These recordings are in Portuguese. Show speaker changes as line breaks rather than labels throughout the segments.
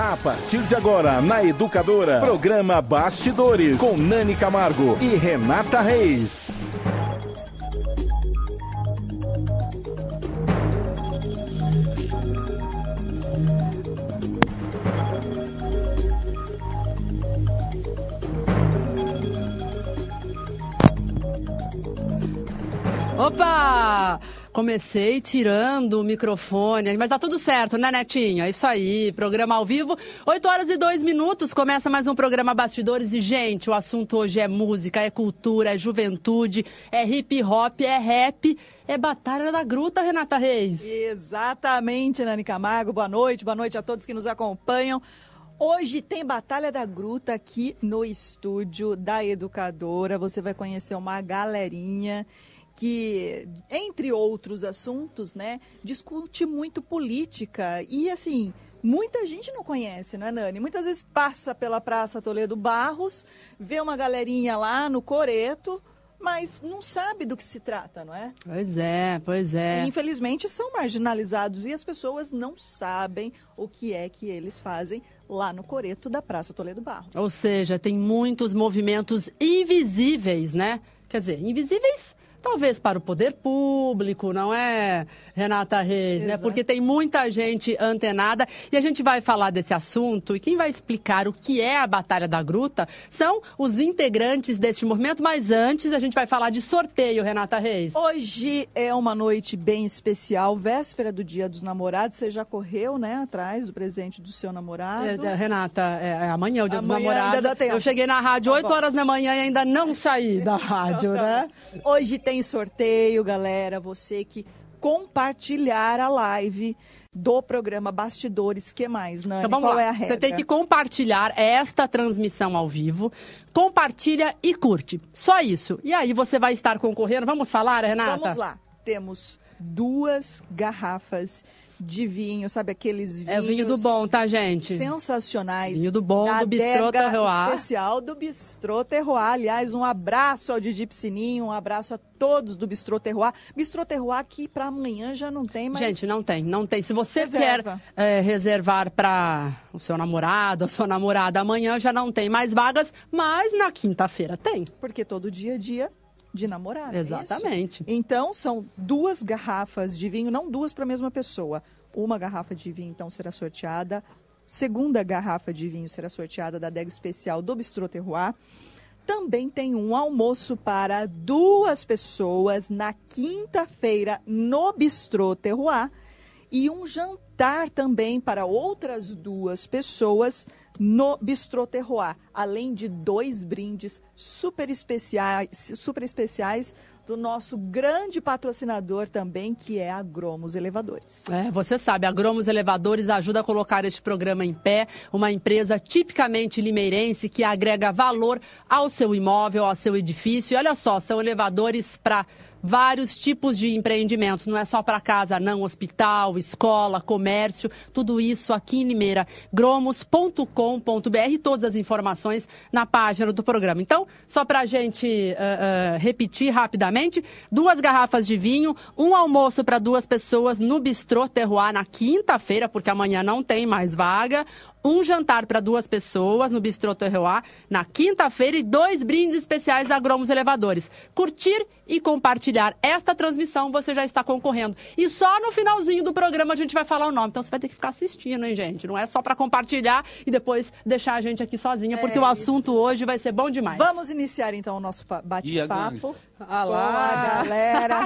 A partir de agora, na Educadora, programa Bastidores, com Nani Camargo e Renata Reis.
Opa! Comecei tirando o microfone, mas tá tudo certo, né, Netinho? É isso aí, programa ao vivo, 8 horas e 2 minutos, começa mais um programa Bastidores e, gente, o assunto hoje é música, é cultura, é juventude, é hip hop, é rap, é Batalha da Gruta, Renata Reis.
Exatamente, Nani Camargo, boa noite, boa noite a todos que nos acompanham. Hoje tem Batalha da Gruta aqui no estúdio da Educadora. Você vai conhecer uma galerinha que, entre outros assuntos, né, discute muito política e, assim, muita gente não conhece, não é, Nani? Muitas vezes passa pela Praça Toledo Barros, vê uma galerinha lá no Coreto, mas não sabe do que se trata, não é?
Pois é, pois é.
E, infelizmente são marginalizados e as pessoas não sabem o que é que eles fazem lá no Coreto da Praça Toledo Barros.
Ou seja, tem muitos movimentos invisíveis, né? Quer dizer, invisíveis talvez para o poder público, não é, Renata Reis, né? Porque tem muita gente antenada e a gente vai falar desse assunto e quem vai explicar o que é a Batalha da Gruta são os integrantes deste movimento, mas antes a gente vai falar de sorteio, Renata Reis.
Hoje é uma noite bem especial, véspera do Dia dos Namorados, você já correu, né, atrás do presente do seu namorado?
É, Renata, é, é amanhã é o Dia amanhã dos Namorados. Eu cheguei na rádio tá 8 horas da manhã e ainda não saí da rádio, né?
Hoje tem tem sorteio, galera. Você que compartilhar a live do programa Bastidores, que mais, Nani?
Então, vamos
Qual
lá.
é a regra?
Você tem que compartilhar esta transmissão ao vivo, compartilha e curte. Só isso. E aí você vai estar concorrendo. Vamos falar, Renata?
Vamos lá. Temos duas garrafas de vinho, sabe aqueles vinhos...
É vinho do bom, tá, gente?
Sensacionais.
Vinho do bom, do Bistrô Terroir.
especial do Bistrô Terroir. Aliás, um abraço ao Didi Piscininho, um abraço a todos do Bistrô Terroir. Bistrô Terroir que para amanhã já não tem mais...
Gente, não tem, não tem. Se você Reserva. quer é, reservar para o seu namorado, a sua namorada, amanhã já não tem mais vagas, mas na quinta-feira tem.
Porque todo dia a dia de namorada.
É Exatamente.
É então, são duas garrafas de vinho, não duas para a mesma pessoa. Uma garrafa de vinho, então, será sorteada. Segunda garrafa de vinho será sorteada da adega especial do Bistrô Terroir. Também tem um almoço para duas pessoas na quinta-feira no Bistrô Terroir. E um jantar também para outras duas pessoas no Bistrô Terroir, além de dois brindes super especiais, super especiais do nosso grande patrocinador também, que é a Gromos Elevadores.
É, você sabe, a Gromos Elevadores ajuda a colocar este programa em pé, uma empresa tipicamente limeirense que agrega valor ao seu imóvel, ao seu edifício. E olha só, são elevadores para vários tipos de empreendimentos, não é só para casa, não, hospital, escola, comércio, tudo isso aqui em Limeira, gromos.com.br, todas as informações na página do programa. Então, só para a gente uh, uh, repetir rapidamente, duas garrafas de vinho, um almoço para duas pessoas no Bistrô Terroir na quinta-feira, porque amanhã não tem mais vaga, um jantar para duas pessoas no Bistrô Terroir na quinta-feira e dois brindes especiais da Gromos Elevadores. Curtir e compartilhar esta transmissão, você já está concorrendo. E só no finalzinho do programa a gente vai falar o nome. Então você vai ter que ficar assistindo, hein, gente? Não é só para compartilhar e depois deixar a gente aqui sozinha, porque é o assunto isso. hoje vai ser bom demais.
Vamos iniciar então o nosso bate-papo. Com a galera,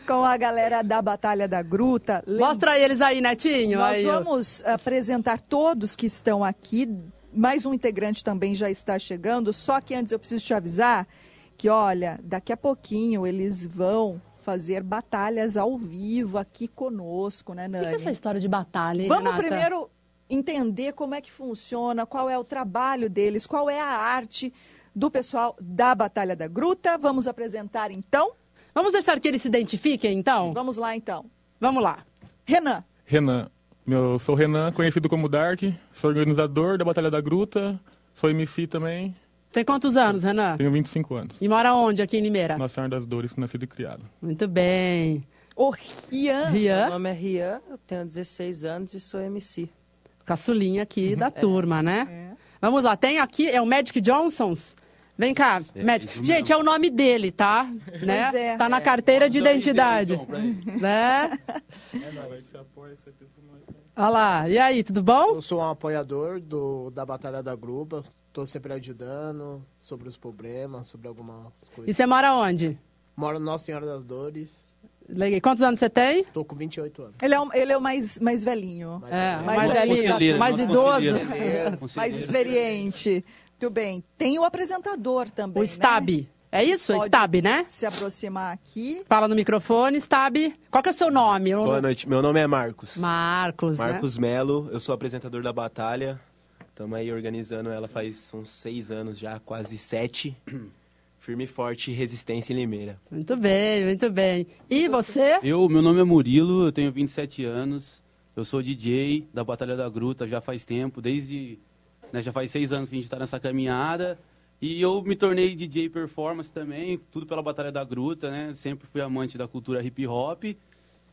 com a galera da Batalha da Gruta.
Mostra eles aí, Netinho.
Nós
aí,
vamos eu... apresentar todos que estão aqui. Mais um integrante também já está chegando. Só que antes eu preciso te avisar que, olha, daqui a pouquinho eles vão fazer batalhas ao vivo aqui conosco, né, Nani?
O que é essa história de batalha, hein,
Vamos
Renata?
primeiro entender como é que funciona, qual é o trabalho deles, qual é a arte do pessoal da Batalha da Gruta. Vamos apresentar então.
Vamos deixar que eles se identifiquem então?
Vamos lá então.
Vamos lá.
Renan.
Renan. Eu sou Renan, conhecido como Dark, sou organizador da Batalha da Gruta, sou MC também.
Tem quantos anos, Renan?
Tenho 25 anos.
E mora onde aqui em Limeira?
Na Senhora das Dores, nascido e criado.
Muito bem.
O Rian.
Rian.
Meu nome é Rian, eu tenho 16 anos e sou MC.
Caçulinha aqui da turma, né? Vamos lá, tem aqui, é o Magic Johnsons. Vem cá, Magic.
isso
Gente, é o nome dele, tá? né?
é.
Tá na carteira de identidade. Né? Olha lá, e aí, tudo bom?
Eu sou um apoiador do, da Batalha da Grupa, estou sempre ajudando sobre os problemas, sobre algumas
E
coisas.
você mora onde?
Moro no Nossa Senhora das Dores,
Legal. Quantos anos você tem?
estou com 28 anos.
Ele é, o- ele é o mais, mais velhinho,
É,
Mais
mais
velhinho.
velhinho, mais idoso.
mais experiente. Muito bem. Tem o apresentador também,
O
né?
Stab. É isso?
Pode
Stab, né?
Se aproximar aqui.
Fala no microfone, Stab. Qual que é o seu nome? Eu-
Boa noite, meu nome é Marcos.
Marcos, né?
Marcos Melo, eu sou apresentador da Batalha. Estamos aí organizando ela faz uns seis anos já, quase sete. Firme e forte, resistência em Limeira.
Muito bem, muito bem. E você?
Eu, meu nome é Murilo, eu tenho 27 anos, eu sou DJ da Batalha da Gruta já faz tempo, desde, né, já faz seis anos que a gente está nessa caminhada, e eu me tornei DJ performance também, tudo pela Batalha da Gruta, né, sempre fui amante da cultura hip hop,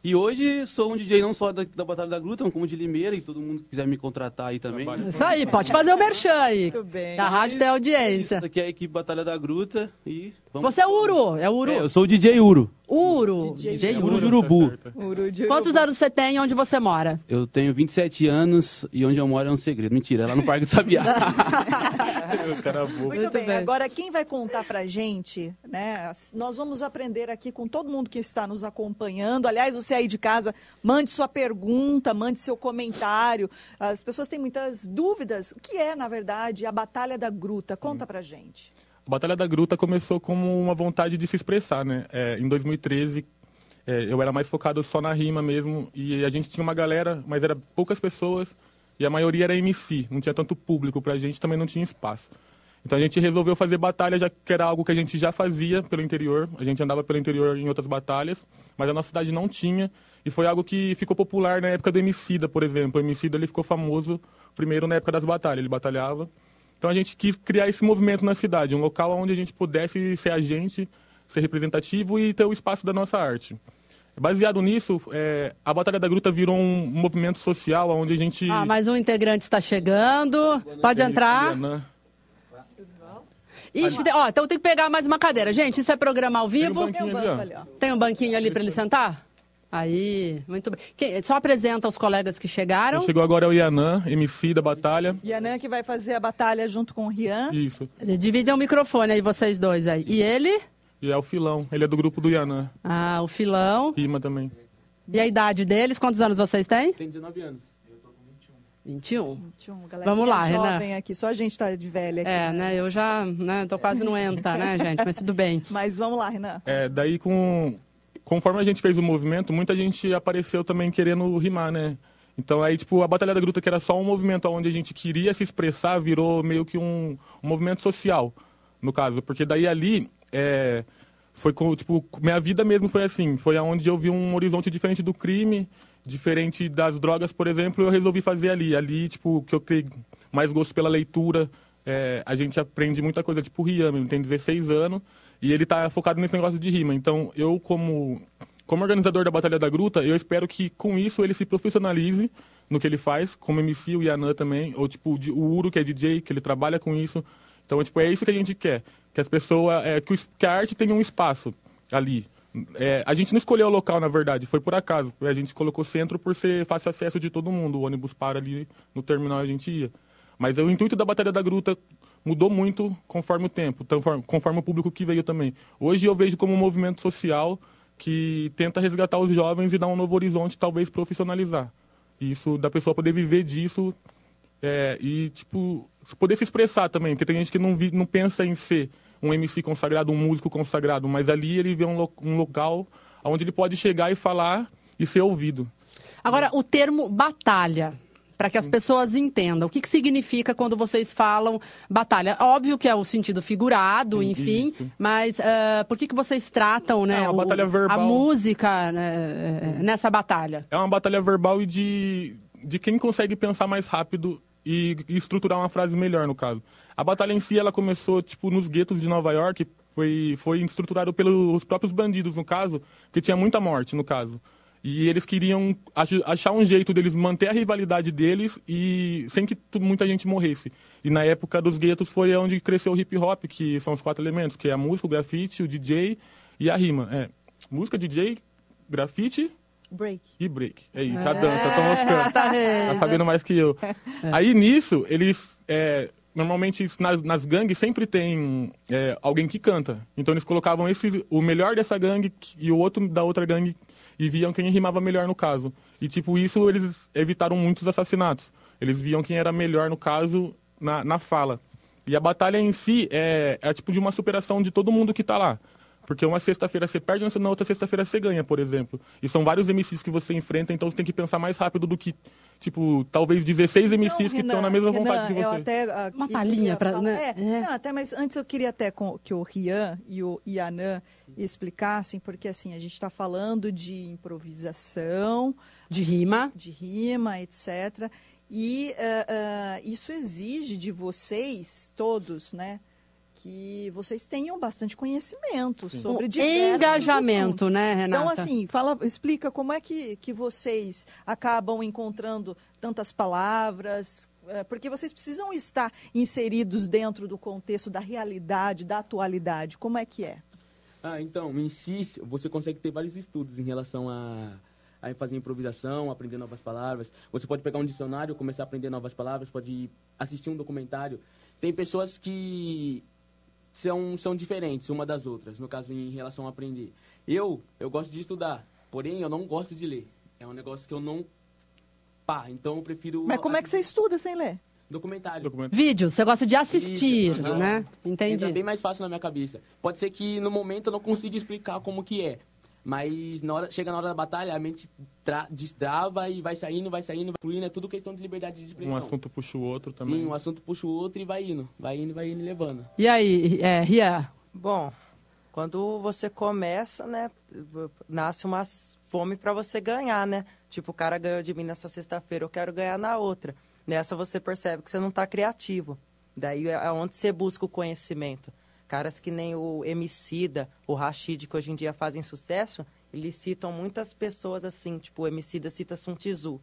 e hoje sou um DJ não só da, da Batalha da Gruta, como de Limeira, e todo mundo que quiser me contratar aí também.
Isso aí, pode fazer o merchan aí.
Muito bem.
A rádio tem audiência.
Isso aqui é a equipe Batalha da Gruta, e vamos...
Você é o Uru, é o Uru.
É, eu sou o DJ Uro,
Uro.
DJ
Uru.
de Urubu.
Uru de
Quantos anos você tem e onde você mora?
Eu tenho 27 anos e onde eu moro é um segredo. Mentira, é lá no Parque do Sabiá.
O cara bobo.
Muito,
Muito
bem.
bem.
Agora, quem vai contar pra gente, né? Nós vamos aprender aqui com todo mundo que está nos acompanhando. Aliás, você aí de casa, mande sua pergunta, mande seu comentário. As pessoas têm muitas dúvidas. O que é, na verdade, a Batalha da Gruta? Conta pra gente.
A Batalha da Gruta começou como uma vontade de se expressar, né? É, em 2013, é, eu era mais focado só na rima mesmo, e a gente tinha uma galera, mas era poucas pessoas, e a maioria era MC, não tinha tanto público pra gente, também não tinha espaço. Então a gente resolveu fazer batalha, já que era algo que a gente já fazia pelo interior, a gente andava pelo interior em outras batalhas, mas a nossa cidade não tinha, e foi algo que ficou popular na época do Emicida, por exemplo. O Emicida ele ficou famoso primeiro na época das batalhas, ele batalhava, então a gente quis criar esse movimento na cidade, um local onde a gente pudesse ser agente, ser representativo e ter o espaço da nossa arte. Baseado nisso, é, a Batalha da Gruta virou um movimento social onde a gente...
Ah, mais um integrante está chegando. Pode entrar. Ixi, tem- ó, então tem que pegar mais uma cadeira. Gente, isso é programa ao vivo?
banquinho
Tem um
ó.
ali, ó.
Tem um banquinho ali para ele sentar? Aí, muito bem. Quem- só apresenta os colegas que chegaram.
Quem chegou agora é o Yanã, MC da Batalha.
Nan que vai fazer a batalha junto com o Rian.
Isso.
Dividem o microfone aí, vocês dois aí. E ele?
E é o Filão, ele é do grupo do Yanã.
Ah, o filão.
Rima também.
E a idade deles? Quantos anos vocês têm?
Tem 19 anos.
21.
Tinha uma galerinha
Vamos lá, Renan.
jovem aqui, só a gente tá de velha aqui.
É, né? Eu já, né? Tô quase no ENTA, né, gente? Mas tudo bem.
Mas vamos lá, Renan.
É, daí com conforme a gente fez o movimento, muita gente apareceu também querendo rimar, né? Então aí, tipo, a Batalha da Gruta, que era só um movimento onde a gente queria se expressar, virou meio que um, um movimento social, no caso. Porque daí ali, é, foi com, tipo, minha vida mesmo foi assim. Foi aonde eu vi um horizonte diferente do crime, diferente das drogas, por exemplo, eu resolvi fazer ali. Ali, tipo, que eu criei mais gosto pela leitura, é, a gente aprende muita coisa, tipo Rian, tem 16 anos, e ele tá focado nesse negócio de rima. Então, eu, como, como organizador da Batalha da Gruta, eu espero que com isso ele se profissionalize no que ele faz, como MC, o Yanã também, ou tipo o Uro, que é DJ, que ele trabalha com isso. Então, tipo, é isso que a gente quer, que as pessoas, é, que, que a arte tenha um espaço ali. É, a gente não escolheu o local, na verdade, foi por acaso. A gente colocou centro por ser fácil acesso de todo mundo. O ônibus para ali no terminal a gente ia. Mas o intuito da Batalha da Gruta mudou muito conforme o tempo, conforme, conforme o público que veio também. Hoje eu vejo como um movimento social que tenta resgatar os jovens e dar um novo horizonte, talvez profissionalizar. Isso, da pessoa poder viver disso é, e, tipo, poder se expressar também. Porque tem gente que não, vi, não pensa em ser um MC consagrado, um músico consagrado, mas ali ele vê um, lo- um local onde ele pode chegar e falar e ser ouvido.
Agora, o termo batalha, para que as pessoas entendam. O que, que significa quando vocês falam batalha? Óbvio que é o sentido figurado, enfim, mas ah, por que, que vocês tratam né,
É uma
o-
batalha
a
verbal.
música né, nessa batalha?
É uma batalha verbal e de, de quem consegue pensar mais rápido e, e estruturar uma frase melhor, no caso. A batalha em si, ela começou, tipo, nos guetos de Nova York, foi, foi estruturado pelos próprios bandidos, no caso, que tinha muita morte, no caso. E eles queriam ach- achar um jeito deles manter a rivalidade deles e sem que muita gente morresse. E na época dos guetos foi onde cresceu o hip hop, que são os quatro elementos, que é a música, o grafite, o DJ e a rima. É, música, DJ, grafite
Break.
e break. É isso, a dança, tô moscando.
Tá, é.
Tá sabendo mais que eu. Aí nisso, eles. é, normalmente nas, nas gangues sempre tem é, alguém que canta. Então eles colocavam esse, o melhor dessa gangue e o outro da outra gangue e viam quem rimava melhor no caso. E tipo, isso eles evitaram muitos assassinatos. Eles viam quem era melhor no caso na, na fala. E a batalha em si é, é tipo de uma superação de todo mundo que tá lá. Porque uma sexta-feira você perde, na outra sexta-feira você ganha, por exemplo. E são vários MCs que você enfrenta, então você tem que pensar mais rápido do que, tipo, talvez 16 MCs que estão na mesma vontade que
eu
você.
até, ah,
Uma palhinha
falar-
né?
É,
É.
não, até, mas antes eu queria até com- que o Rian e o Ianã explicassem, porque assim, a gente está falando de improvisação,
De rima.
de rima, etc. E ah, ah, isso exige de vocês todos, né? Que vocês tenham bastante conhecimento sobre
Um
diversos
engajamento,
assuntos.
né, Renata?
Então, assim, fala, explica como é que, que vocês acabam encontrando tantas palavras, eh, porque vocês precisam estar inseridos dentro do contexto da realidade, da atualidade. Como é que é?
Ah, então, em si, você consegue ter vários estudos em relação a, a fazer improvisação, aprender novas palavras. Você pode pegar um dicionário, começar a aprender novas palavras, pode assistir um documentário. Tem pessoas que são, são diferentes uma das outras, no caso, em relação a aprender. Eu, eu gosto de estudar, porém, eu não gosto de ler. É um negócio que eu não... Pá, então eu prefiro...
Mas como é que você estuda sem ler?
Documentário.
Documento.
Vídeo, você gosta de assistir,
Isso, aham.
né?
Entra bem
Entendi.
mais fácil na minha cabeça. Pode ser que no momento eu não consiga explicar como que é. Mas na hora, chega na hora da batalha, a mente tra- destrava e vai saindo, vai saindo, vai fluindo. É tudo questão de liberdade de expressão.
Um assunto puxa o outro também.
Sim, um assunto puxa o outro e vai indo. Vai indo, vai indo e levando.
E aí, é, Rian?
Bom, quando você começa, né, nasce uma fome para você ganhar, né? Tipo, o cara ganhou de mim nessa sexta-feira, eu quero ganhar na outra. Nessa você percebe que você não está criativo. Daí é onde você busca o conhecimento. Caras que nem o Emicida, o Rashid, que hoje em dia fazem sucesso, eles citam muitas pessoas assim, tipo, o Emicida cita Sun Tzu.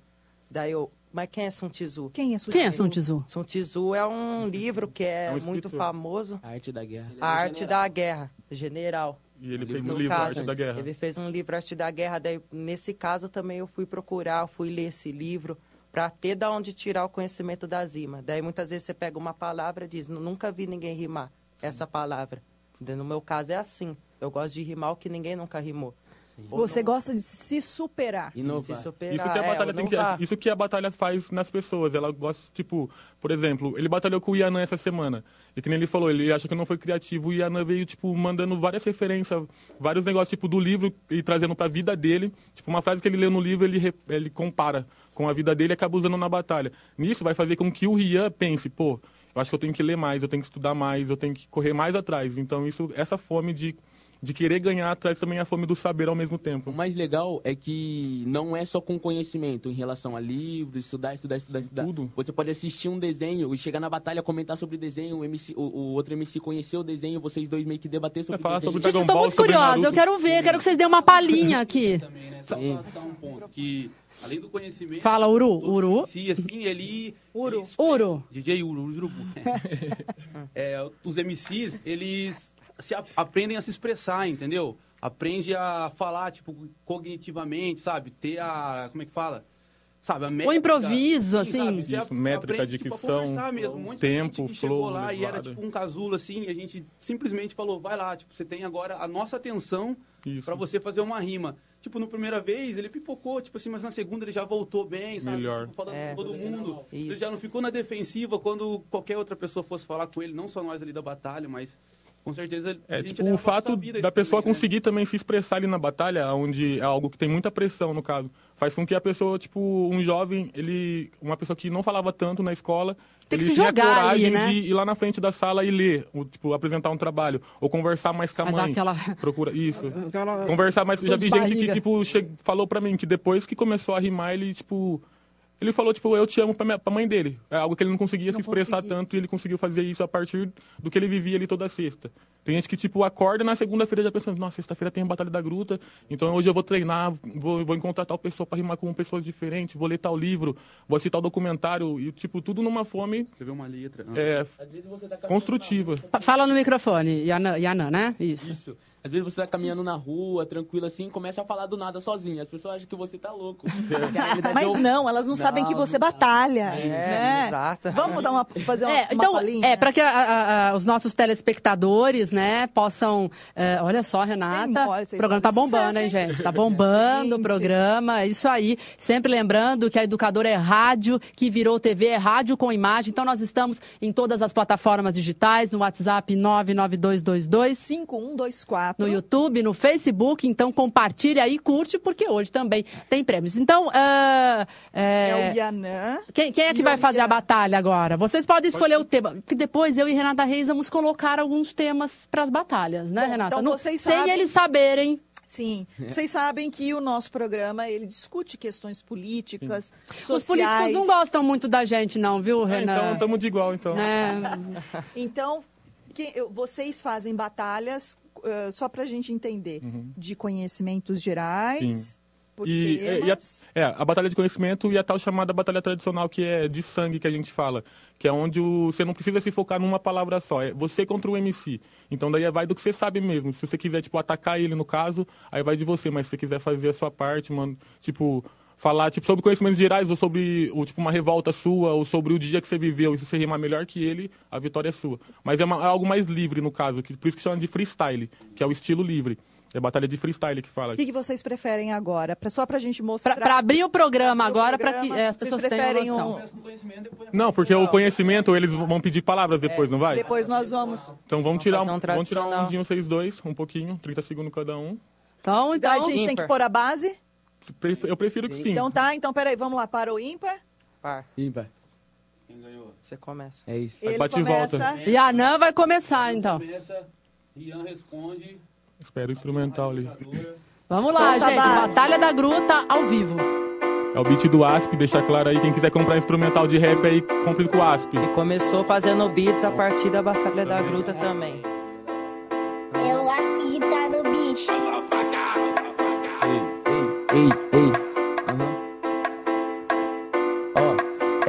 Daí eu, mas quem é Sun Tzu?
Quem é Sun
Quem é
Tzu?
Sun Tzu?
Sun Tzu é um livro que é,
É um
muito famoso.
A arte da guerra.
A Arte da Guerra, general.
E ele fez
No
um livro,
caso,
Arte da Guerra.
Ele fez um livro Arte da Guerra, daí nesse caso também eu fui procurar, eu fui ler esse livro para ter da onde tirar o conhecimento das rimas. Daí muitas vezes você pega uma palavra e diz, nunca vi ninguém rimar essa palavra. No meu caso é assim, eu gosto de rimar o que ninguém nunca rimou.
Você gosta de se superar.
Inovar.
Se superar,
Isso que a
é,
batalha tem que, isso que a batalha faz nas pessoas. Ela gosta, tipo, por exemplo, ele batalhou com o Yanã essa semana. E que nem ele falou, ele acha que não foi criativo. O Yanã veio, tipo, mandando várias referências, vários negócios, tipo, do livro e trazendo pra vida dele. Tipo, uma frase que ele leu no livro, ele, ele compara com a vida dele e acaba usando na batalha. Nisso vai fazer com que o Rian pense, pô, eu acho que eu tenho que ler mais, eu tenho que estudar mais, eu tenho que correr mais atrás. Então, isso, essa fome de, de querer ganhar traz também a fome do saber ao mesmo tempo.
O mais legal é que não é só com conhecimento em relação a livros, estudar, estudar, estudar, estudar.
Tudo.
Você pode assistir um desenho e chegar na batalha, comentar sobre o desenho, o, MC, o, o outro MC conhecer o desenho, vocês dois meio que debater sobre
É, falar
o desenho.
sobre
Gente,
Dragon
eu tô
Ball,
muito
sobre
curiosa, eu quero ver, quero que vocês dêem uma palhinha aqui.
também, né? Só
Sim.
pra dar um ponto, que além do conhecimento...
Fala, Uru, Uru.
Si, assim, ele...
Uru.
ele
Uru.
DJ Uru, Urubu. é, os MCs, eles se a- aprendem a se expressar, entendeu? Aprende a falar, tipo, cognitivamente, sabe? Ter a... Como é que fala? Sabe, a métrica,
improviso, assim.
sabe?
Isso,
ap-
métrica,
aprende, tipo, a
dicção,
conversar mesmo. Um monte de
tempo,
gente que chegou
flow,
lá e era tipo um casulo, assim, e a gente simplesmente falou, vai lá, tipo, você tem agora a nossa atenção pra você fazer uma rima. Tipo, no primeira vez ele pipocou, tipo assim, mas na segunda ele já voltou bem, sabe?
Melhor.
Tipo, falando
É.
com todo mundo. Ele já não ficou na defensiva quando qualquer outra pessoa fosse falar com ele, não só nós ali da batalha, mas com certeza
É, tipo, o fato
vida
da pessoa
também, né?
conseguir também se expressar ali na batalha, onde é algo que tem muita pressão, no caso, faz com que a pessoa, tipo, um jovem, ele, uma pessoa que não falava tanto na escola,
Tem que
ele
se
tinha
jogar ali,
coragem
né?
de ir lá na frente da sala e ler, ou, tipo, apresentar um trabalho, ou conversar mais com a
dar
mãe.
aquela-
Procura, isso.
Aquela-
Conversar mais. Já vi gente que,
barriga.
tipo, che- falou pra mim que depois que começou a rimar, ele, tipo, Ele falou, tipo, eu te amo pra, minha, pra mãe dele. É algo que ele não conseguia
Não
se expressar
conseguia.
tanto e ele conseguiu fazer isso a partir do que ele vivia ali toda sexta. Tem gente que, tipo, acorda na segunda-feira já pensando, nossa, sexta-feira tem a Batalha da Gruta, então hoje eu vou treinar, vou, vou encontrar tal pessoa pra rimar com pessoas diferentes, vou ler tal livro, vou assistir tal documentário, e, tipo, tudo numa fome
Escrever uma letra.
é,
Às vezes você tá
construtiva.
Fa- Fala no microfone, Yanan, né? Isso.
Isso. Às vezes você tá caminhando na rua, tranquilo assim, e começa a falar do nada sozinho. As pessoas acham que você tá louco. É
Mas
o-
não, elas não, sabem que você batalha.
É,
né?
exato.
Vamos dar uma, fazer uma,
É,
uma
então,
palhinha?
é, para que a- a- a- os nossos telespectadores, né, possam. é, olha só, Renata. O programa tá bombando,
sucesso,
hein, gente? Tá bombando o
Gente.
programa. É isso aí. Sempre lembrando que a educadora é rádio, que virou TV, é rádio com imagem. Então, nós estamos em todas as plataformas digitais, no WhatsApp 99222.
5124.
No YouTube, no Facebook, então compartilha aí, curte, porque hoje também tem prêmios. Então, ah, é,
É o Yanã.
quem, quem é que
E
vai fazer a
Ian.
batalha agora? Vocês podem escolher o tema, que depois eu e Renata Reis vamos colocar alguns temas para as batalhas, né,
Bom,
Renata?
então
Não-
vocês
sem
sabem-
eles saberem.
Sim, vocês sabem que o nosso programa ele discute questões políticas,
Os políticos
sociais.
não gostam muito da gente, não, viu,
É,
Renan?
então, estamos de igual, então.
É,
Então, que- vocês fazem batalhas eh, só para a gente entender de conhecimentos gerais,
Uhum. E, é, e a, é, a batalha de conhecimento e a tal chamada batalha tradicional, que é de sangue que a gente fala. Que é onde o- você não precisa se focar numa palavra só. É você contra o MC. Então daí vai do que você sabe mesmo. Se você quiser, tipo, atacar ele no caso, aí vai de você. Mas se você quiser fazer a sua parte, mano, tipo, falar tipo, sobre conhecimentos gerais, ou sobre ou, tipo, uma revolta sua, ou sobre o dia que você viveu, e se você rimar melhor que ele, a vitória é sua. Mas é, uma- é algo mais livre, no caso, que, por isso que chama de freestyle, que é o estilo livre. É batalha de freestyle que fala.
O que, que vocês preferem agora? Pra, só para a gente mostrar.
para abrir o programa
Abrir o
agora, para que
programa,
é, as
vocês
pessoas tenham
preferem
noção.
um-
Não, porque o conhecimento, eles vão pedir palavras depois, não vai?
Depois nós vamos.
Então vamos tirar,
fazer
um,
um
vamos tirar um vocês dois, um pouquinho, 30 segundos cada um.
Então,
a
então,
gente tem que
ímpar.
pôr a base?
Eu prefiro que sim.
Então tá, então peraí, vamos lá para o ímpar.
Par.
Ímpar.
Você começa.
É isso.
Ele
bate e
começa.
volta.
Yanan vai começar, então.
Começa, Ian responde.
Espera o instrumental ali.
Vamos lá,
Solta a
gente.
base.
Batalha da Gruta ao vivo.
É o beat do Asp, deixar claro aí, quem quiser comprar instrumental de rap aí, compre com o Asp.
E começou fazendo beats a partir da Batalha da Gruta também.
Ei,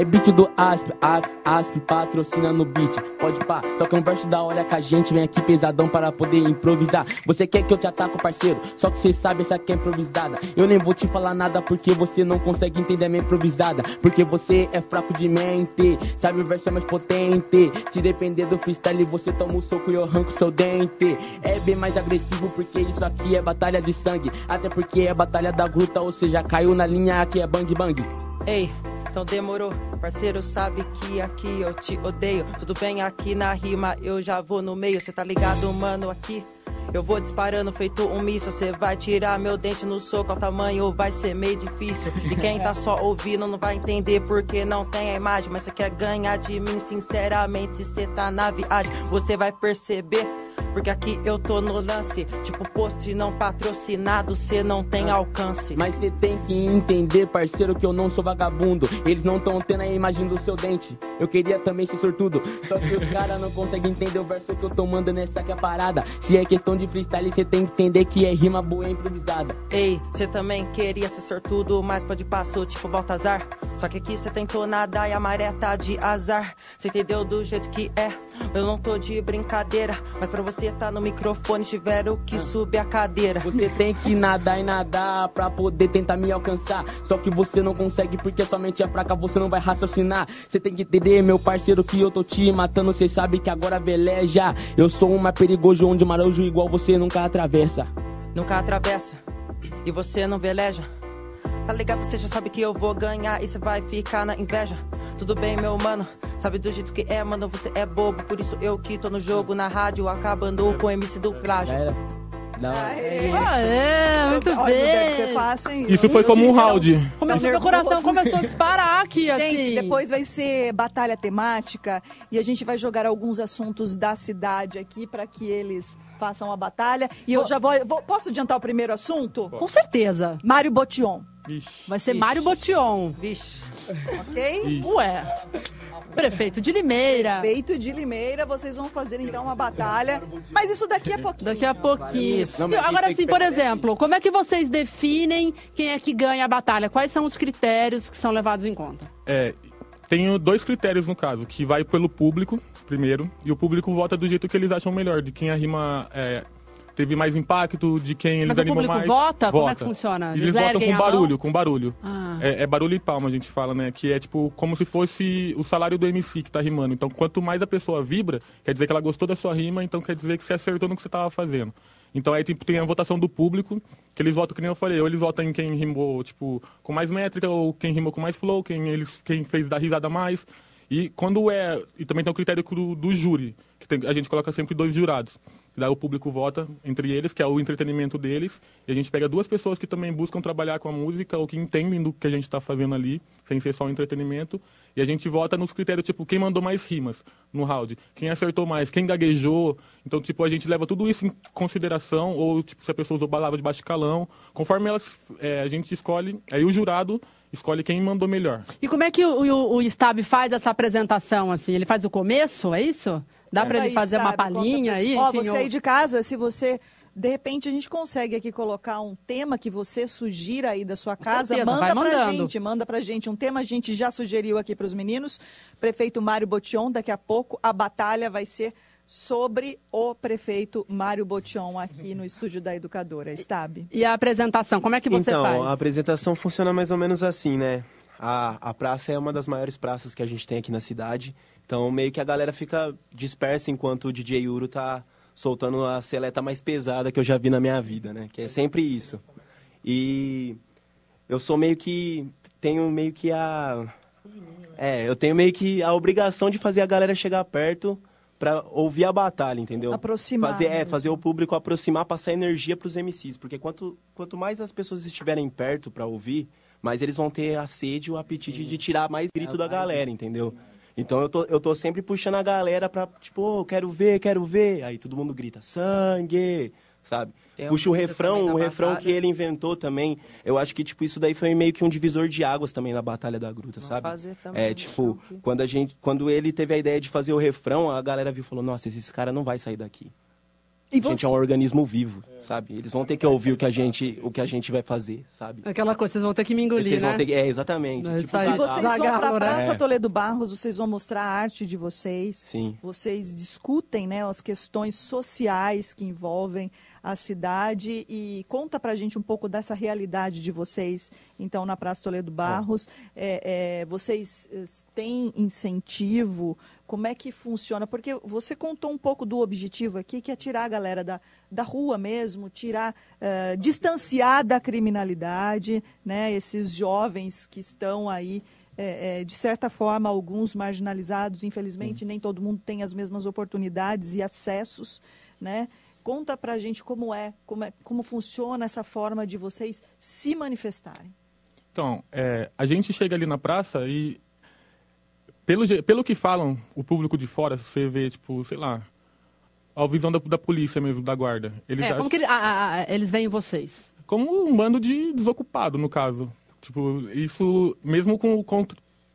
é beat do Asp, Asp, Asp, patrocina no beat. Pode pá, só que um verso da hora que a gente vem aqui pesadão para poder improvisar. Você quer que eu te ataque, parceiro? Só que você sabe essa aqui é improvisada. Eu nem vou te falar nada porque você não consegue entender a minha improvisada. Porque você é fraco de mente, sabe o verso é mais potente. Se depender do freestyle, você toma um soco e eu arranco seu dente. É bem mais agressivo porque isso aqui é batalha de sangue. Até porque é batalha da gruta, ou seja, caiu na linha aqui é bang bang.
Ei, então demorou. Parceiro, sabe que aqui eu te odeio. Tudo bem aqui na rima, eu já vou no meio. Cê tá ligado, mano, aqui. Eu vou disparando feito um míssil. Cê vai tirar meu dente no soco ao tamanho, vai ser meio difícil. E quem tá só ouvindo não vai entender porque não tem a imagem. Mas cê quer ganhar de mim, sinceramente, cê tá na viagem. Você vai perceber. Porque aqui eu tô no lance, tipo post não patrocinado, cê não tem alcance.
Mas você tem que entender, parceiro, que eu não sou vagabundo. Eles não tão tendo a imagem do seu dente. Eu queria também ser sortudo. Só que os caras não conseguem entender o verso que eu tô mandando, essa que é a parada. Se é questão de freestyle, você tem que entender que é rima boa e improvisada.
Ei, cê também queria ser sortudo, mas pode passou tipo Baltazar. Só que aqui cê tentou nada e a maré tá de azar. Cê entendeu do jeito que é? Eu não tô de brincadeira, mas pra você tá no microfone tiveram que subir a cadeira.
Você tem que nadar e nadar pra poder tentar me alcançar. Só que você não consegue porque sua mente é fraca, você não vai raciocinar. Você tem que entender, meu parceiro, que eu tô te matando. Cê sabe que agora veleja. Eu sou um mais perigoso onde marojo igual você nunca atravessa.
Nunca atravessa e você não veleja. Tá ligado? Você já sabe que eu vou ganhar e você vai ficar na inveja. Tudo bem, meu mano. Sabe do jeito que é, mano, você é bobo. Por isso eu que tô no jogo, na rádio, acabando com o MC do plágio.
Já era. Da hora.
Ah, é, muito
Olha, não
bem.
fácil, hein?
Isso foi como um round.
Começou, meu coração começou a disparar aqui,
Gente,
assim.
depois vai ser batalha temática e a gente vai jogar alguns assuntos da cidade aqui para que eles façam a batalha. E eu já vou, vou- Posso adiantar o primeiro assunto?
Com certeza.
Mário Botion.
Vai ser Mário Botion.
Vixe. Ok?
Ué. Prefeito de Limeira.
Prefeito de Limeira, vocês vão fazer então uma batalha. Mas isso daqui a pouquinho.
Daqui a pouquinho.
Não,
Agora sim, por exemplo, como é que vocês definem quem é que ganha a batalha? Quais são os critérios que são levados em conta?
É, tenho dois critérios no caso, que vai pelo público, primeiro, e o público vota do jeito que eles acham melhor, de quem a rima é, teve mais impacto, de quem eles
Mas o
animam
público
mais.
vota? Como é que funciona?
Eles,
Eles
votam com barulho, com barulho.
Ah.
É, é barulho e palma, a gente fala, né? Que é tipo como se fosse o salário do MC que tá rimando. Então, quanto mais a pessoa vibra, quer dizer que ela gostou da sua rima, então quer dizer que você acertou no que você tava fazendo. Então aí tipo, tem a votação do público, que eles votam, que nem eu falei, ou eles votam em quem rimou, tipo, com mais métrica, ou quem rimou com mais flow, quem, eles, quem fez dar risada mais. E quando é. E também tem o critério do, do júri, que tem- a gente coloca sempre dois jurados. Daí o público vota entre eles, que é o entretenimento deles, e a gente pega duas pessoas que também buscam trabalhar com a música ou que entendem do que a gente está fazendo ali, sem ser só um entretenimento, e a gente vota nos critérios, tipo, quem mandou mais rimas no round, quem acertou mais, quem gaguejou. Então, tipo, a gente leva tudo isso em consideração, ou, tipo, se a pessoa usou palavra de baixo calão, conforme elas, é, a gente escolhe, aí o jurado escolhe quem mandou melhor.
E como é que o, o, o Stab faz essa apresentação, assim? Ele faz o começo, é isso? Dá pra ele
Aí,
fazer uma
sabe, conta
palhinha aí?
Ó,
enfim,
você aí de casa, se você. De repente a gente consegue aqui colocar um tema que você sugira aí da sua casa,
certeza,
manda
vai
pra
mandando.
gente, manda pra gente um tema, a gente já sugeriu aqui para os meninos. Prefeito Mário Botion, daqui a pouco a batalha vai ser sobre o prefeito Mário Botion aqui no estúdio da Educadora, Stab.
E a apresentação, como é que você
então,
faz?
a apresentação funciona mais ou menos assim, né? A, a praça é uma das maiores praças que a gente tem aqui na cidade. Então, meio que a galera fica dispersa enquanto o DJ Uro tá soltando a seleta mais pesada que eu já vi na minha vida, né? Que é sempre isso. E eu sou meio que... Tenho meio que a... É, eu tenho meio que a obrigação de fazer a galera chegar perto pra ouvir a batalha, entendeu?
Aproximar
Fazer, é,
mesmo.
fazer o público aproximar, passar energia pros MCs. Porque quanto, quanto mais as pessoas estiverem perto pra ouvir, mais eles vão ter a sede e o apetite de tirar mais grito da galera, entendeu? Então eu tô, eu tô sempre puxando a galera pra, tipo, "Ô, quero ver, quero ver. Aí todo mundo grita, sangue, sabe?
Tem
Puxa o refrão, o refrão
batalha.
que ele inventou também. Eu acho que, tipo, isso daí foi meio que um divisor de águas também na Batalha da Gruta, sabe?
fazer também,
É, tipo, quando a gente, quando ele teve a ideia de fazer o refrão, a galera viu e falou, nossa, esse cara não vai sair daqui.
E
a gente
você-
é um organismo vivo, sabe? Eles vão ter que ouvir o que a gente, o que a gente vai fazer, sabe?
Aquela coisa, vocês vão ter que me engolir,
Vocês
né?
vão ter que, é, exatamente.
É
Tipo,
aí.
Vocês vão para a
né?
Praça
É.
Toledo Barros, vocês vão mostrar a arte de vocês.
Sim.
Vocês discutem né, as questões sociais que envolvem a cidade e conta pra gente um pouco dessa realidade de vocês, então, na Praça Toledo Barros. É, é, vocês eh, têm incentivo? Como é que funciona? Porque você contou um pouco do objetivo aqui, que é tirar a galera da, da rua mesmo, tirar, eh, distanciar da criminalidade, né? Esses jovens que estão aí é, é, de certa forma, alguns marginalizados, infelizmente, nem todo mundo tem as mesmas oportunidades e acessos, né? Conta pra gente como é, como é, como funciona essa forma de vocês se manifestarem.
Então, é, a gente chega ali na praça e, pelo, pelo que falam, o público de fora, você vê, tipo, sei lá, a visão da, da polícia mesmo, da guarda. Eles
É,
acham-
como que ele- ah, ah, eles veem vocês?
como um bando de desocupado, no caso. Tipo, isso mesmo com, com,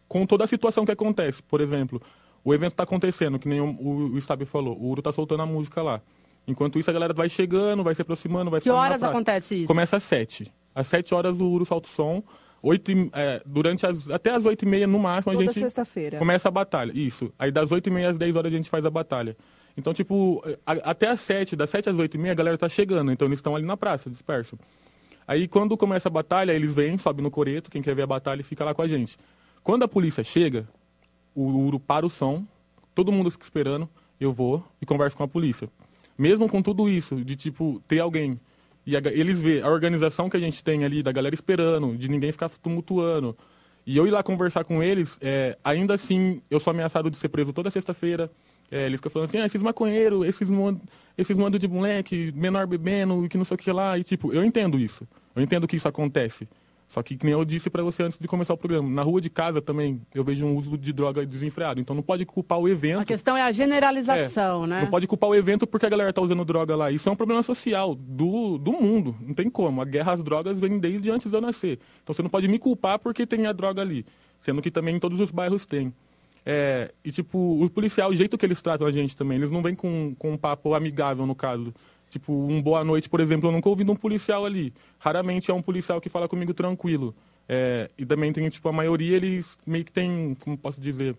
com toda a situação que acontece. Por exemplo, o evento está acontecendo, que nem o, o, o Stab falou, o Uro tá soltando a música lá. Enquanto isso, a galera vai chegando, vai se aproximando, vai
Que horas acontece isso?
Começa às sete. Às sete horas o Uro solta o som. Oito, e- é, durante as, até as oito e meia, no máximo, a
Toda
gente
sexta-feira.
começa a batalha. Isso. Aí das oito e meia às dez horas a gente faz a batalha. Então, tipo, a- até às sete, das sete às oito e meia, a galera tá chegando. Então, eles estão ali na praça, dispersos. Aí, quando começa a batalha, eles vêm, sobem no coreto, quem quer ver a batalha fica lá com a gente. Quando a polícia chega, o Uro para o som, todo mundo fica esperando, eu vou e converso com a polícia. Mesmo com tudo isso, de tipo, ter alguém, e a eles vê a organização que a gente tem ali, da galera esperando, de ninguém ficar tumultuando, e eu ir lá conversar com eles, é, ainda assim, eu sou ameaçado de ser preso toda sexta-feira. É, eles ficam falando assim, ah, esses maconheiros, esses esses mando de moleque, menor bebendo, que não sei o que lá. E tipo, eu entendo isso. Eu entendo que isso acontece. Só que, que nem eu disse pra você antes de começar o programa, na rua de casa também eu vejo um uso de droga desenfreado. Então não pode culpar o evento.
A questão é a generalização,
É,
né?
Não pode culpar o evento porque a galera tá usando droga lá. Isso é um problema social do, do mundo. Não tem como. A guerra às drogas vem desde antes de eu nascer. Então você não pode me culpar porque tem a droga ali. Sendo que também em todos os bairros tem. É, e tipo, o policial, o jeito que eles tratam a gente também, eles não vêm com, com um papo amigável no caso. Tipo, um boa noite, por exemplo, eu nunca ouvi de um policial ali. Raramente é um policial que fala comigo tranquilo. É, e também tem, tipo, a maioria, eles meio que tem, como posso dizer,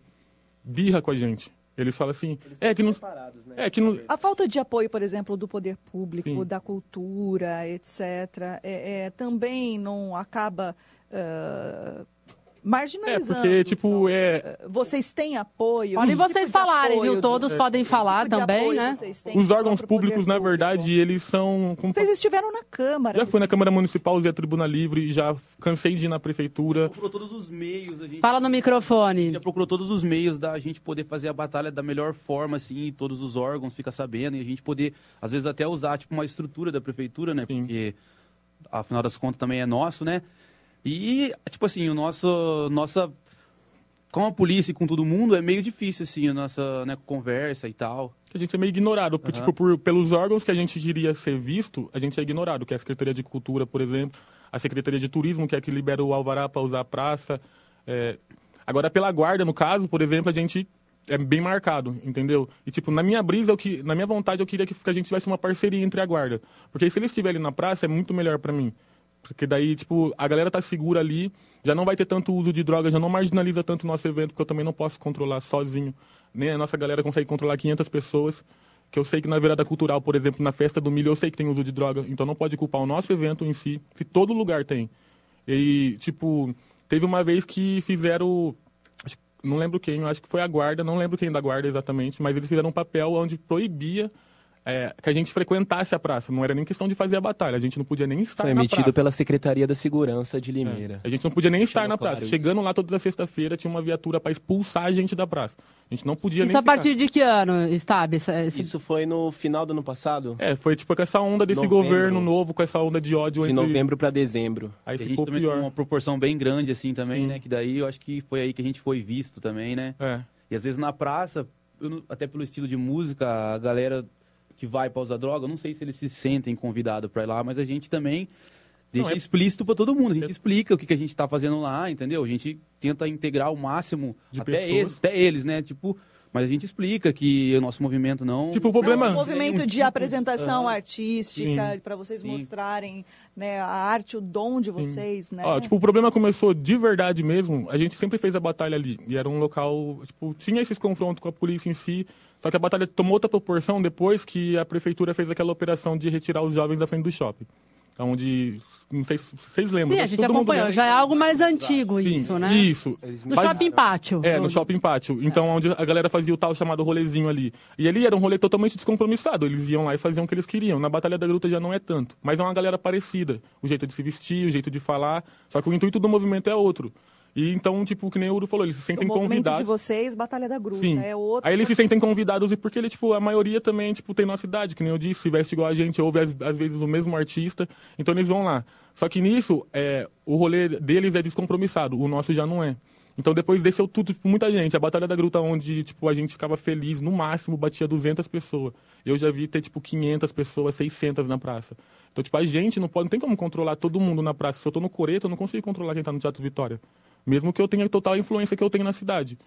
birra com a gente. Eles falam assim, é que não... É que não...
A falta de apoio, por exemplo, do poder público,
Sim.
da cultura, etc., é, é, também não acaba ah,
É,
marginalizando.
porque, tipo, é...
Vocês têm apoio?
Podem
tipo
vocês falarem,
apoio
viu?
do-
Todos podem falar
tipo
também, né?
vocês têm
Os
do
órgãos públicos, na verdade, eles são... como
Vocês estiveram na Câmara.
Já fui na Câmara Municipal, usei a Tribuna Livre, já cansei de ir na Prefeitura.
Procurou todos os meios, a gente
Fala no microfone.
já procurou todos os meios da gente poder fazer a batalha da melhor forma, assim, e todos os órgãos ficam sabendo, e a gente poder, às vezes, até usar, tipo, uma estrutura da prefeitura, né? Porque, afinal das contas, também é nosso, né? E, tipo assim, o nosso, nossa... Com a polícia e com todo mundo, é meio difícil, assim, a nossa né, conversa e tal.
A gente é meio ignorado.
Aham.
Tipo, por- pelos órgãos que a gente queria ser visto, a gente é ignorado, que é a Secretaria de Cultura, por exemplo, a Secretaria de Turismo, que é a que libera o alvará para usar a praça. é. Agora, pela guarda, no caso, por exemplo, a gente é bem marcado, entendeu? E, tipo, na minha brisa, eu que, na minha vontade, eu queria que, a gente tivesse uma parceria entre a guarda. Porque se eles estiverem na praça, é muito melhor para mim. Porque daí, tipo, a galera tá segura ali, já não vai ter tanto uso de droga, já não marginaliza tanto o nosso evento, porque eu também não posso controlar sozinho. Nem a nossa galera consegue controlar 500 pessoas. Que eu sei que na virada cultural, por exemplo, na festa do milho, eu sei que tem uso de droga. Então não pode culpar o nosso evento em si, se todo lugar tem. E, tipo, teve uma vez que fizeram. Não lembro quem, acho que foi a guarda, não lembro quem da guarda exatamente, mas eles fizeram um papel onde proibia é, que a gente frequentasse a praça. Não era nem questão de fazer a batalha, a gente não podia nem estar
Foi
na
emitido
praça.
pela Secretaria da Segurança de Limeira.
A gente não podia nem estar na praça.
claro isso.
Chegando lá toda sexta-feira, tinha uma viatura para expulsar a gente da praça. A gente não podia
Isso
nem
a
ficar.
partir de que ano, Stab? Esse-
Isso foi no final do ano passado?
É, foi tipo com essa onda desse
Novembro.
governo novo, com essa onda de ódio
De
entre...
novembro para dezembro.
Aí
a gente
ficou
também
pior.
uma proporção bem grande, assim, também,
Sim.
né? Que daí eu acho que foi aí que a gente foi visto também, né?
É.
E às vezes na praça, não- até pelo estilo de música, a galera que vai pra usar droga, não sei se eles se sentem convidados pra ir lá, mas a gente também deixa
Não, é-
explícito pra todo mundo. A gente explica o que, que a gente tá fazendo lá, entendeu? A gente tenta integrar o máximo,
De
até
pessoas.
eles, até eles, né? Tipo, mas a gente explica que o nosso movimento não...
Tipo, o
Não,
problema...
um movimento de apresentação
Aham.
artística,
Sim.
para vocês
Sim.
mostrarem né, a arte, o dom de vocês, né?
Ó, tipo, o problema começou de verdade mesmo. A gente sempre fez a batalha ali. E era um local, tipo, tinha esses confrontos com a polícia em si. Só que a batalha tomou outra proporção depois que a prefeitura fez aquela operação de retirar os jovens da frente do shopping. Onde, não sei se vocês lembram.
Sim, a gente acompanhou. Já é algo mais antigo
Sim,
isso, né?
Isso.
No
Mas-
Shopping Pátio.
É, no Shopping Pátio. Então, onde a galera fazia o tal chamado rolezinho ali. E ali era um rolê totalmente descompromissado. Eles iam lá e faziam o que eles queriam. Na Batalha da Gruta já não é tanto. Mas é uma galera parecida. O jeito de se vestir, o jeito de falar. Só que o intuito do movimento é outro. E então, tipo, que nem o Uro falou, eles se
o
sentem
movimento
convidados.
de vocês, Batalha da Gruta,
Sim.
é outro.
Aí eles se sentem convidados e porque ele, tipo, a maioria também, tipo, tem nossa idade, que nem eu disse, se veste igual a gente, ouve às, às vezes o mesmo artista, então eles vão lá. Só que nisso, é, o rolê deles é descompromissado, o nosso já não é. Então depois desceu tudo, tipo, muita gente. A Batalha da Gruta, onde, tipo, a gente ficava feliz, no máximo batia 200 pessoas. Eu já vi ter, tipo, 500 pessoas, 600 na praça. Então, tipo, a gente não pode, não tem como controlar todo mundo na praça. Se eu tô no Coreto, eu não consigo controlar quem tá no Teatro Vitória. Mesmo que eu tenha total influência que eu tenho na cidade.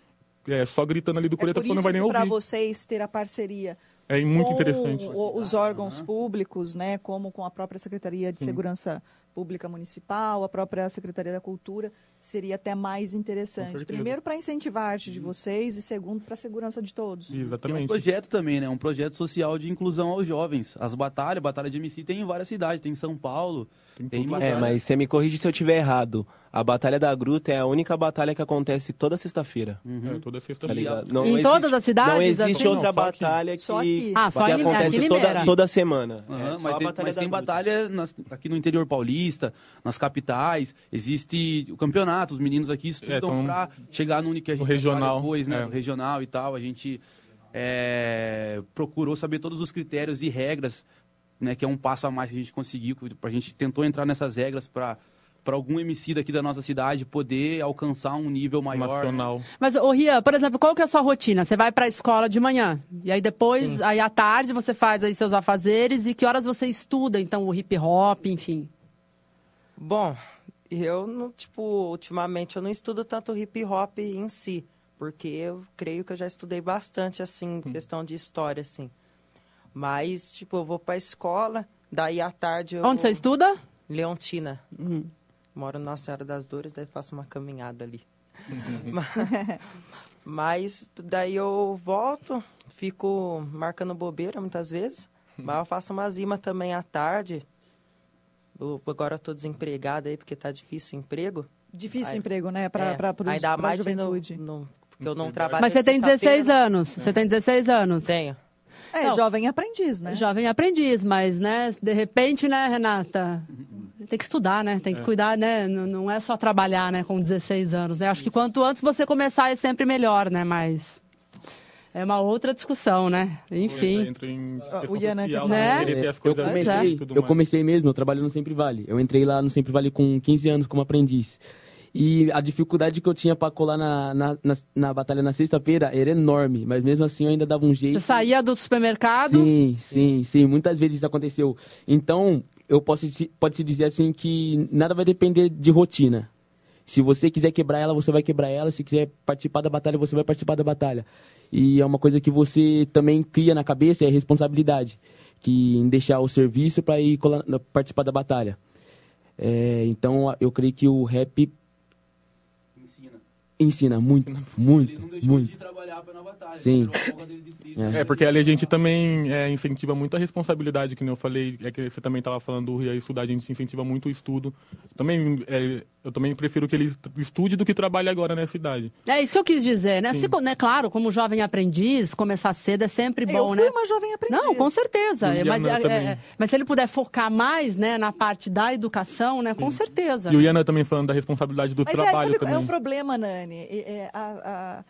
É, só gritando ali do
É
Coreto, a
por
pessoa não vai nem
que para
ouvir.
vocês ter a parceria
É muito
com
interessante.
o- os órgãos públicos, né, como com a própria Secretaria de
Sim.
Segurança Pública Municipal, a própria Secretaria da Cultura, seria até mais interessante. Primeiro, para incentivar a arte de vocês e segundo, para a segurança de todos.
É um
Exatamente.
projeto também, né? Um projeto social de inclusão aos jovens. As batalhas, batalha de MC tem em várias cidades, tem em São Paulo, tem,
É, mas você me corrige se eu estiver errado. A Batalha da Gruta é a única batalha que acontece toda sexta-feira.
É, toda
Tá
sexta-feira.
Não
Em
existe-
todas as cidades,
Não existe
assim?
outra
Não,
batalha que.
Ah, só
que
em Lime-
acontece toda, toda semana.
Aham,
É só
mas
a
tem,
Batalha
mas
da
tem batalha nas- aqui no interior paulista, nas capitais, existe o campeonato, os meninos aqui estudam
É, tão-
pra chegar no que a gente
regional,
depois, né?
é.
regional e tal. A gente é, procurou saber todos os critérios e regras, né? Que é um passo a mais que a gente conseguiu, a gente tentou entrar nessas regras para
para algum MC daqui da nossa cidade poder alcançar um nível maior.
Nacional.
Mas, ô Ria, por exemplo, qual que é a sua rotina? Você vai pra escola de manhã, e aí depois,
Sim.
aí à tarde você faz aí seus afazeres, e que horas você estuda, então, o hip hop, enfim?
Bom, eu não, tipo, ultimamente eu não estudo tanto hip hop em si, porque eu creio que eu já estudei bastante, assim, questão de história, assim. Mas, tipo, eu vou pra escola, daí à tarde eu...
Onde você estuda?
Leontina.
Uhum.
Moro na Nossa Senhora das Dores, daí faço uma caminhada ali. Ma- Mas daí eu volto, fico marcando bobeira muitas vezes, mas eu faço umas imã também à tarde. Eu- agora eu tô desempregada aí, porque tá difícil o emprego.
Difícil
Aí-
emprego, né? Para
é,
pra, pros-
ainda
pra
mais no-
juventude.
no- porque eu não trabalho
Mas você tem 16
sexta-feira,
anos, você tem 16 anos.
Tenho.
É,
Não.
jovem aprendiz, né?
Jovem aprendiz, mas, né, de repente, né, Renata, tem que estudar, né, tem que cuidar, né, n- não é só trabalhar, né, com 16 anos, né, acho que quanto antes você começar é sempre melhor, né, mas é uma outra discussão, né, enfim.
Entra em
Ah, o Ian, né,
social,
quer
né?
eu comecei, eu comecei mesmo, eu trabalho no Sempre Vale. Eu entrei lá no Sempre Vale com 15 anos como aprendiz. E a dificuldade que eu tinha pra colar na, na, na, na batalha na sexta-feira era enorme, mas mesmo assim eu ainda dava um jeito.
Você saía do supermercado,
Sim, sim, sim. Muitas vezes isso aconteceu. Então, eu posso pode se dizer assim que nada vai depender de rotina. Se você quiser quebrar ela, você vai quebrar ela. Se quiser participar da batalha, você vai participar da batalha. E é uma coisa que você também cria na cabeça, é responsabilidade. Que em deixar o serviço para ir colar- participar da batalha. É, então, eu creio que o rap
Ensina.
ensina muito,
Ele
muito,
não deixou
muito.
de trabalhar pra na batalha.
Sim.
Si,
É.
É, porque ali a gente também é, incentiva muito a responsabilidade, que nem eu falei, é que você também estava falando do Ria estudar, a gente incentiva muito o estudo. Também, é, eu também prefiro que ele estude do que trabalhe agora nessa idade.
é isso que eu quis dizer, né, Se, né, claro, como jovem aprendiz, começar cedo é sempre
eu
bom,
fui
né.
uma jovem aprendiz.
Não, com certeza.
E
Mas,
Iana
é,
também.
é, mas se ele puder focar mais né, na parte da educação, né, com certeza.
E o Iana também falando da responsabilidade do
Mas é,
trabalho
sabe,
também.
é um problema, Nani. É, é, a- a-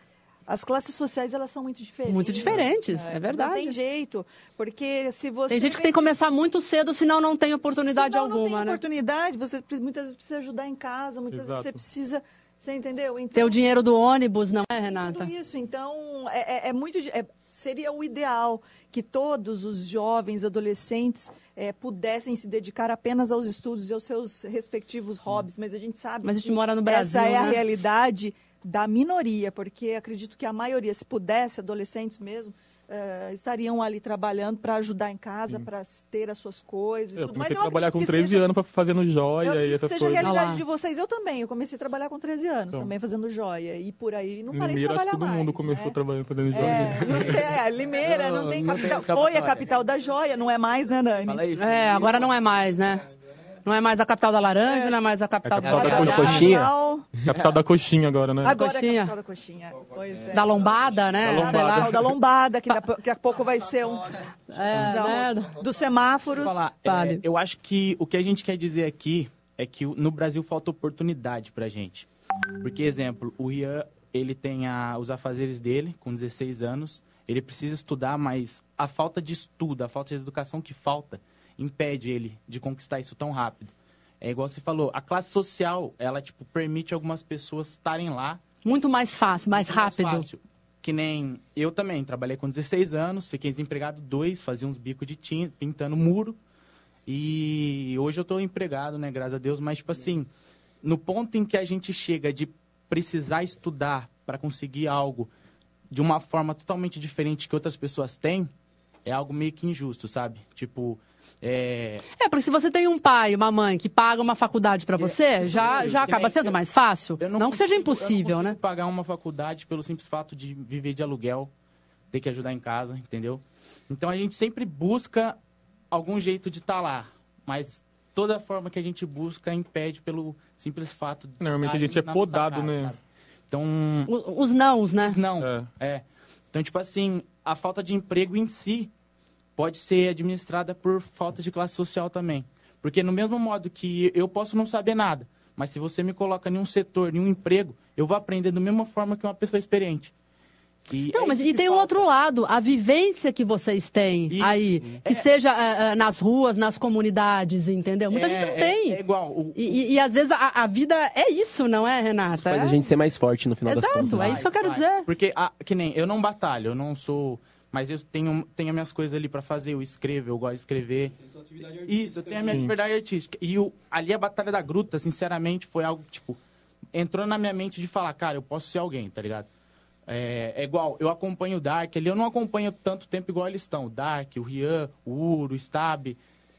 as classes sociais elas são muito diferentes.
Muito diferentes,
né?
é verdade.
Não tem jeito, porque se você
Tem gente que tem que começar muito cedo, senão não tem oportunidade
Senão Não
alguma,
tem
né?
oportunidade. Você muitas vezes precisa ajudar em casa, muitas vezes
Exato.
você precisa, você entendeu? Então,
Ter o dinheiro do ônibus, não é, Renata?
tudo isso. Então, é, é- é muito. é- seria o ideal que todos os jovens, adolescentes, é, pudessem se dedicar apenas aos estudos e aos seus respectivos hobbies. Mas a gente sabe
Mas a gente
que
mora no Brasil,
essa é a
né?
realidade da minoria, porque acredito que a maioria, se pudesse, adolescentes mesmo, eh, estariam ali trabalhando para ajudar em casa, para ter as suas coisas. e
Eu
tudo. Mas
comecei a trabalhar com
que
13
seja-
anos pra, fazendo joia
eu-
e essas
seja a
coisas.
Ah
realidade
lá.
de vocês, eu também. Eu comecei a trabalhar com 13 anos,
Então.
também fazendo joia. E por aí não parei de
Limeira, acho
trabalhar
que todo mundo
mais,
começou
né?
trabalhando fazendo joia.
É, não tem- é, Limeira não,
Não,
tem
não tem
capital.
escapatória.
Foi a capital da joia, não é mais, né, Nani?
Fala aí,
É, agora não é mais, né? Não é mais a capital da laranja, não é mais a capital,
É a capital
do
da
bacalhau,
coxinha.
Capital-
Capital da coxinha agora, né?
Agora é a
Coxinha.
capital da coxinha. Pois é.
da lombada, né?
Da
Sei
lombada.
da lombada, que daqui a- pouco vai ser um.
É, né?
Dos semáforos.
Vale.
é, eu acho que o que a gente quer dizer aqui é que no Brasil falta oportunidade pra gente. Porque, exemplo, o Rian, ele tem a- os afazeres dele, com 16 anos, ele precisa estudar, mas a falta de estudo, a falta de educação que falta, impede ele de conquistar isso tão rápido. É igual você falou, a classe social, ela, tipo, permite algumas pessoas estarem lá
Muito mais fácil, mais
muito mais
rápido.
fácil. Que nem eu também, trabalhei com 16 anos, fiquei desempregado dois, fazia uns bicos de tinta, pintando muro. E hoje eu estou empregado, né, graças a Deus, mas tipo assim, no ponto em que a gente chega de precisar estudar para conseguir algo de uma forma totalmente diferente que outras pessoas têm, é algo meio que injusto, sabe? Tipo, é,
É, porque se você tem um pai e uma mãe que paga uma faculdade pra você,
isso
já, já acaba sendo
eu-
mais fácil.
Eu
Não, que seja
consigo-
impossível,
eu não
né?
consigo pagar uma faculdade pelo simples fato de viver de aluguel, ter que ajudar em casa, entendeu? Então a gente sempre busca algum jeito de estar lá, mas toda forma que a gente busca impede pelo simples fato de
Normalmente a gente é podado,
casa,
né?
sabe? Então,
O- Os nãos, né?
não,
É.
é. Então, tipo assim, a falta de emprego em si pode ser administrada por falta de classe social também. Porque no mesmo modo que eu posso não saber nada, mas se você me coloca em um setor, em um emprego, eu vou aprender da mesma forma que uma pessoa experiente. E
Não,
é
mas e
que
tem um
falta.
outro lado, a vivência que vocês têm
Isso.
aí, que seja eh, eh, nas ruas, nas comunidades, entendeu? Muita
É,
gente não
é-
tem.
é igual, o-
E, e- e às vezes a, a vida é isso, não é, Renata?
Faz
É?
a gente ser mais forte no final das
Exato,
contas.
é isso que eu quero
Vai.
dizer.
Porque, ah, que nem, eu não batalho, eu não sou... Mas eu tenho, tenho as minhas coisas ali pra fazer, eu escrevo, eu gosto de escrever. Isso, eu tenho a minha atividade artística. E o, ali a Batalha da Gruta, sinceramente, foi algo, tipo... Entrou na minha mente de falar, cara, eu posso ser alguém, tá ligado? É, é igual, eu acompanho o Dark, ali eu não acompanho tanto tempo igual eles estão. O Dark, o Rian, o Uro, o Stab.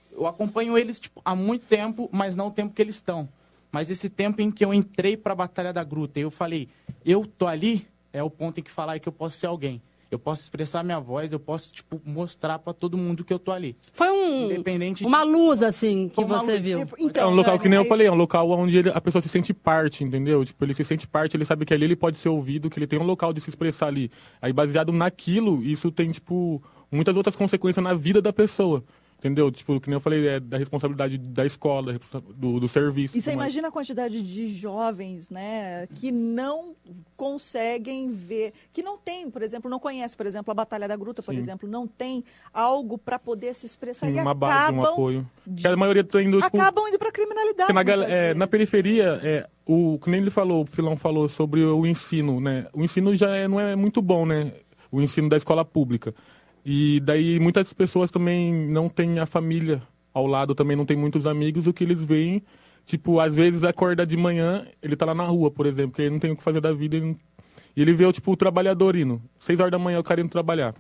Eu acompanho eles, tipo, há muito tempo, mas não o tempo que eles estão. Mas esse tempo em que eu entrei pra Batalha da Gruta, eu falei, eu tô ali, é o ponto em que falar que eu posso ser alguém. Eu posso expressar minha voz, eu posso, tipo, mostrar pra todo mundo que eu tô ali.
Foi um,
Independente
uma luz, assim, que você
luz.
viu.
Então,
é um local
Dani,
que nem eu falei, é um local onde ele- a pessoa se sente parte, entendeu? Tipo, ele se sente parte, ele sabe que ali ele pode ser ouvido, que ele tem um local de se expressar ali. Aí, baseado naquilo, isso tem, tipo, muitas outras consequências na vida da pessoa. Entendeu? Tipo, que nem eu falei, é da responsabilidade da escola, do, do serviço.
E você imagina a quantidade de jovens, né, que não conseguem ver, que não tem, por exemplo, não conhece, por exemplo, a Batalha da Gruta, por
Sim.
exemplo, não tem algo para poder se expressar
Sim,
e
uma base, um apoio.
de-
a maioria tá indo, tipo,
acabam indo para criminalidade.
Porque na, é, na periferia, é, o que nem ele falou, o Filão falou sobre o ensino, né? O ensino já é- não é muito bom, né? O ensino da escola pública. E daí muitas pessoas também não têm a família ao lado, também não tem muitos amigos, o que eles veem, tipo, às vezes acorda de manhã, ele tá lá na rua, por exemplo, que ele não tem o que fazer da vida, ele não- e ele vê, tipo, o trabalhador indo, seis horas da manhã o cara indo trabalhar.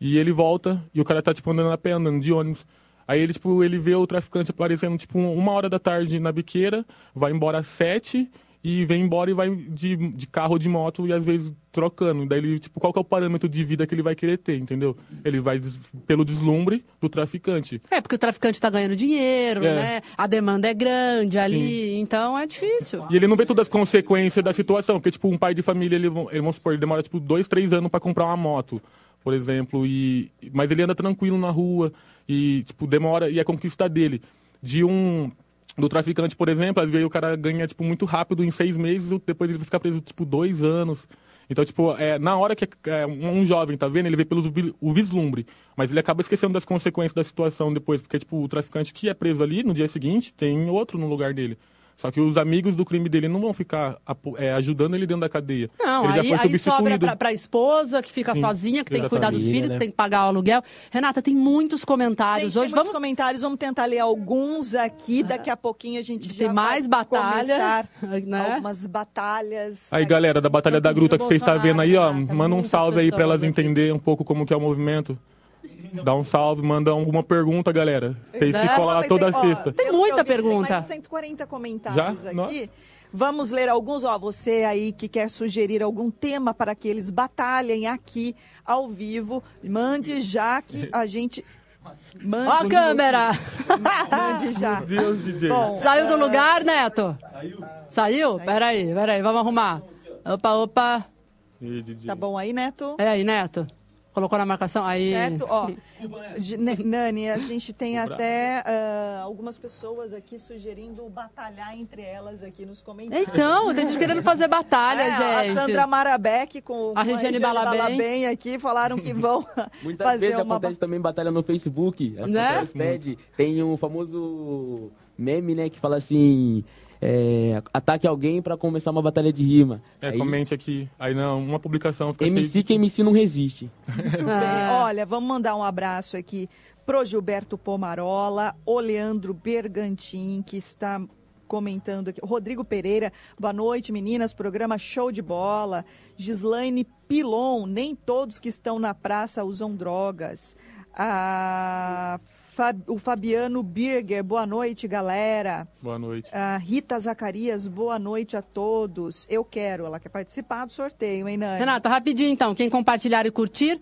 E ele volta e o cara tá, tipo, andando a pé, andando de ônibus. Aí ele, tipo, ele vê o traficante aparecendo, tipo, uma hora da tarde na biqueira, vai embora às sete e vem embora e vai de, de carro ou de moto e às vezes trocando. Daí ele, tipo, qual que é o parâmetro de vida que ele vai querer ter, entendeu? Ele vai des- pelo deslumbre do traficante.
É, porque o traficante tá ganhando dinheiro,
É.
né? A demanda é grande ali, então é difícil.
E ele não vê todas as consequências da situação, porque, tipo, um pai de família, ele, ele, vamos supor, ele demora, tipo, dois, três anos para comprar uma moto, por exemplo, e... Mas ele anda tranquilo na rua e, tipo, demora... E a conquista dele, de um... Do traficante, por exemplo, às vezes o cara ganha, tipo, muito rápido, em seis meses, depois ele fica preso, tipo, dois anos. Então, tipo, é, na hora que é, um jovem tá vendo, ele vê pelo o vislumbre. Mas ele acaba esquecendo das consequências da situação depois, porque, tipo, o traficante que é preso ali, no dia seguinte, tem outro no lugar dele. Só que os amigos do crime dele não vão ficar é, ajudando ele dentro da cadeia.
Não,
ele já
aí,
foi
aí sobra pra, pra esposa, que fica
Sim,
sozinha, que tem que cuidar dos
família,
filhos,
né?
que tem que pagar o aluguel. Renata, tem muitos comentários
Gente, tem
hoje.
muitos
Vamos
comentários, vamos tentar ler alguns aqui. Daqui a pouquinho a gente
Tem
já
mais
vai
batalha,
começar
né?
algumas batalhas.
Aí, galera da Batalha da Gruta que você está vendo aí, ó, manda um salve aí para elas
aqui.
entenderem um pouco como que é o movimento. Dá um salve, manda alguma pergunta, galera.
Né?
que
Mas
toda
ó,
sexta.
Tem muita pergunta.
Tem mais de 140 comentários
Já?
aqui.
Nossa.
Vamos ler alguns. Ó, você aí que quer sugerir algum tema para que eles batalhem aqui ao vivo, mande já que a gente. Mande,
Ó a câmera!
mande já.
Deus, DJ.
Bom,
Saiu do lugar, Neto? Saiu. Saiu? Peraí, peraí, vamos arrumar. Opa, opa.
Tá bom aí, Neto?
É aí, Neto? Colocou na marcação? Aí.
Certo? Ó, de- Nani, a gente tem até ah, algumas pessoas aqui sugerindo batalhar entre elas aqui nos comentários.
Então, tem gente querendo fazer batalha,
É,
gente.
A Sandra Marabeck com,
A Regiane Balabem.
aqui falaram que vão
Muitas
fazer
vezes
uma
acontece também batalha no Facebook. As
Né?
pessoas pedem. Tem um famoso meme, né, que fala assim... é, ataque alguém pra começar uma batalha de rima.
É,
Aí,
comente aqui. Aí não, uma publicação fica
MC
cheio
que MC não resiste.
Muito
Ah.
bem. Olha, vamos mandar um abraço aqui pro Gilberto Pomarola, o Leandro Bergantin, que está comentando aqui. Rodrigo Pereira, boa noite, meninas. Programa show de bola. Gislaine Pilon, nem todos que estão na praça usam drogas. Fa- o Fabiano Birger, boa noite, galera.
Boa noite.
A Rita Zacarias, boa noite a todos. Eu quero, ela quer participar do sorteio, hein, Nani?
Renata, rapidinho então. Quem compartilhar e curtir,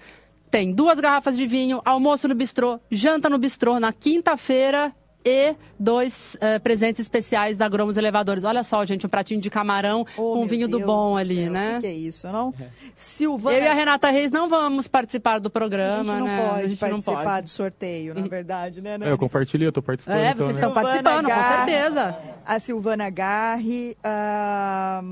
tem duas garrafas de vinho, almoço no bistrô, janta no bistrô na quinta-feira e dois eh, presentes especiais da Gromos Elevadores. Olha só, gente, um pratinho de camarão
Oh,
com vinho do
Deus
bom
do
ali,
céu,
né?
O que, que é isso, não? Silvana.
Eu e a Renata Reis não vamos participar do
A
programa,
gente não
né?
pode
a gente não
participar
pode.
do sorteio, na verdade, né,
É,
Nani?
eu compartilhei, eu tô participando.
É,
então,
vocês
né?
estão participando, com
Garra.
certeza.
A Silvana Garri. ah,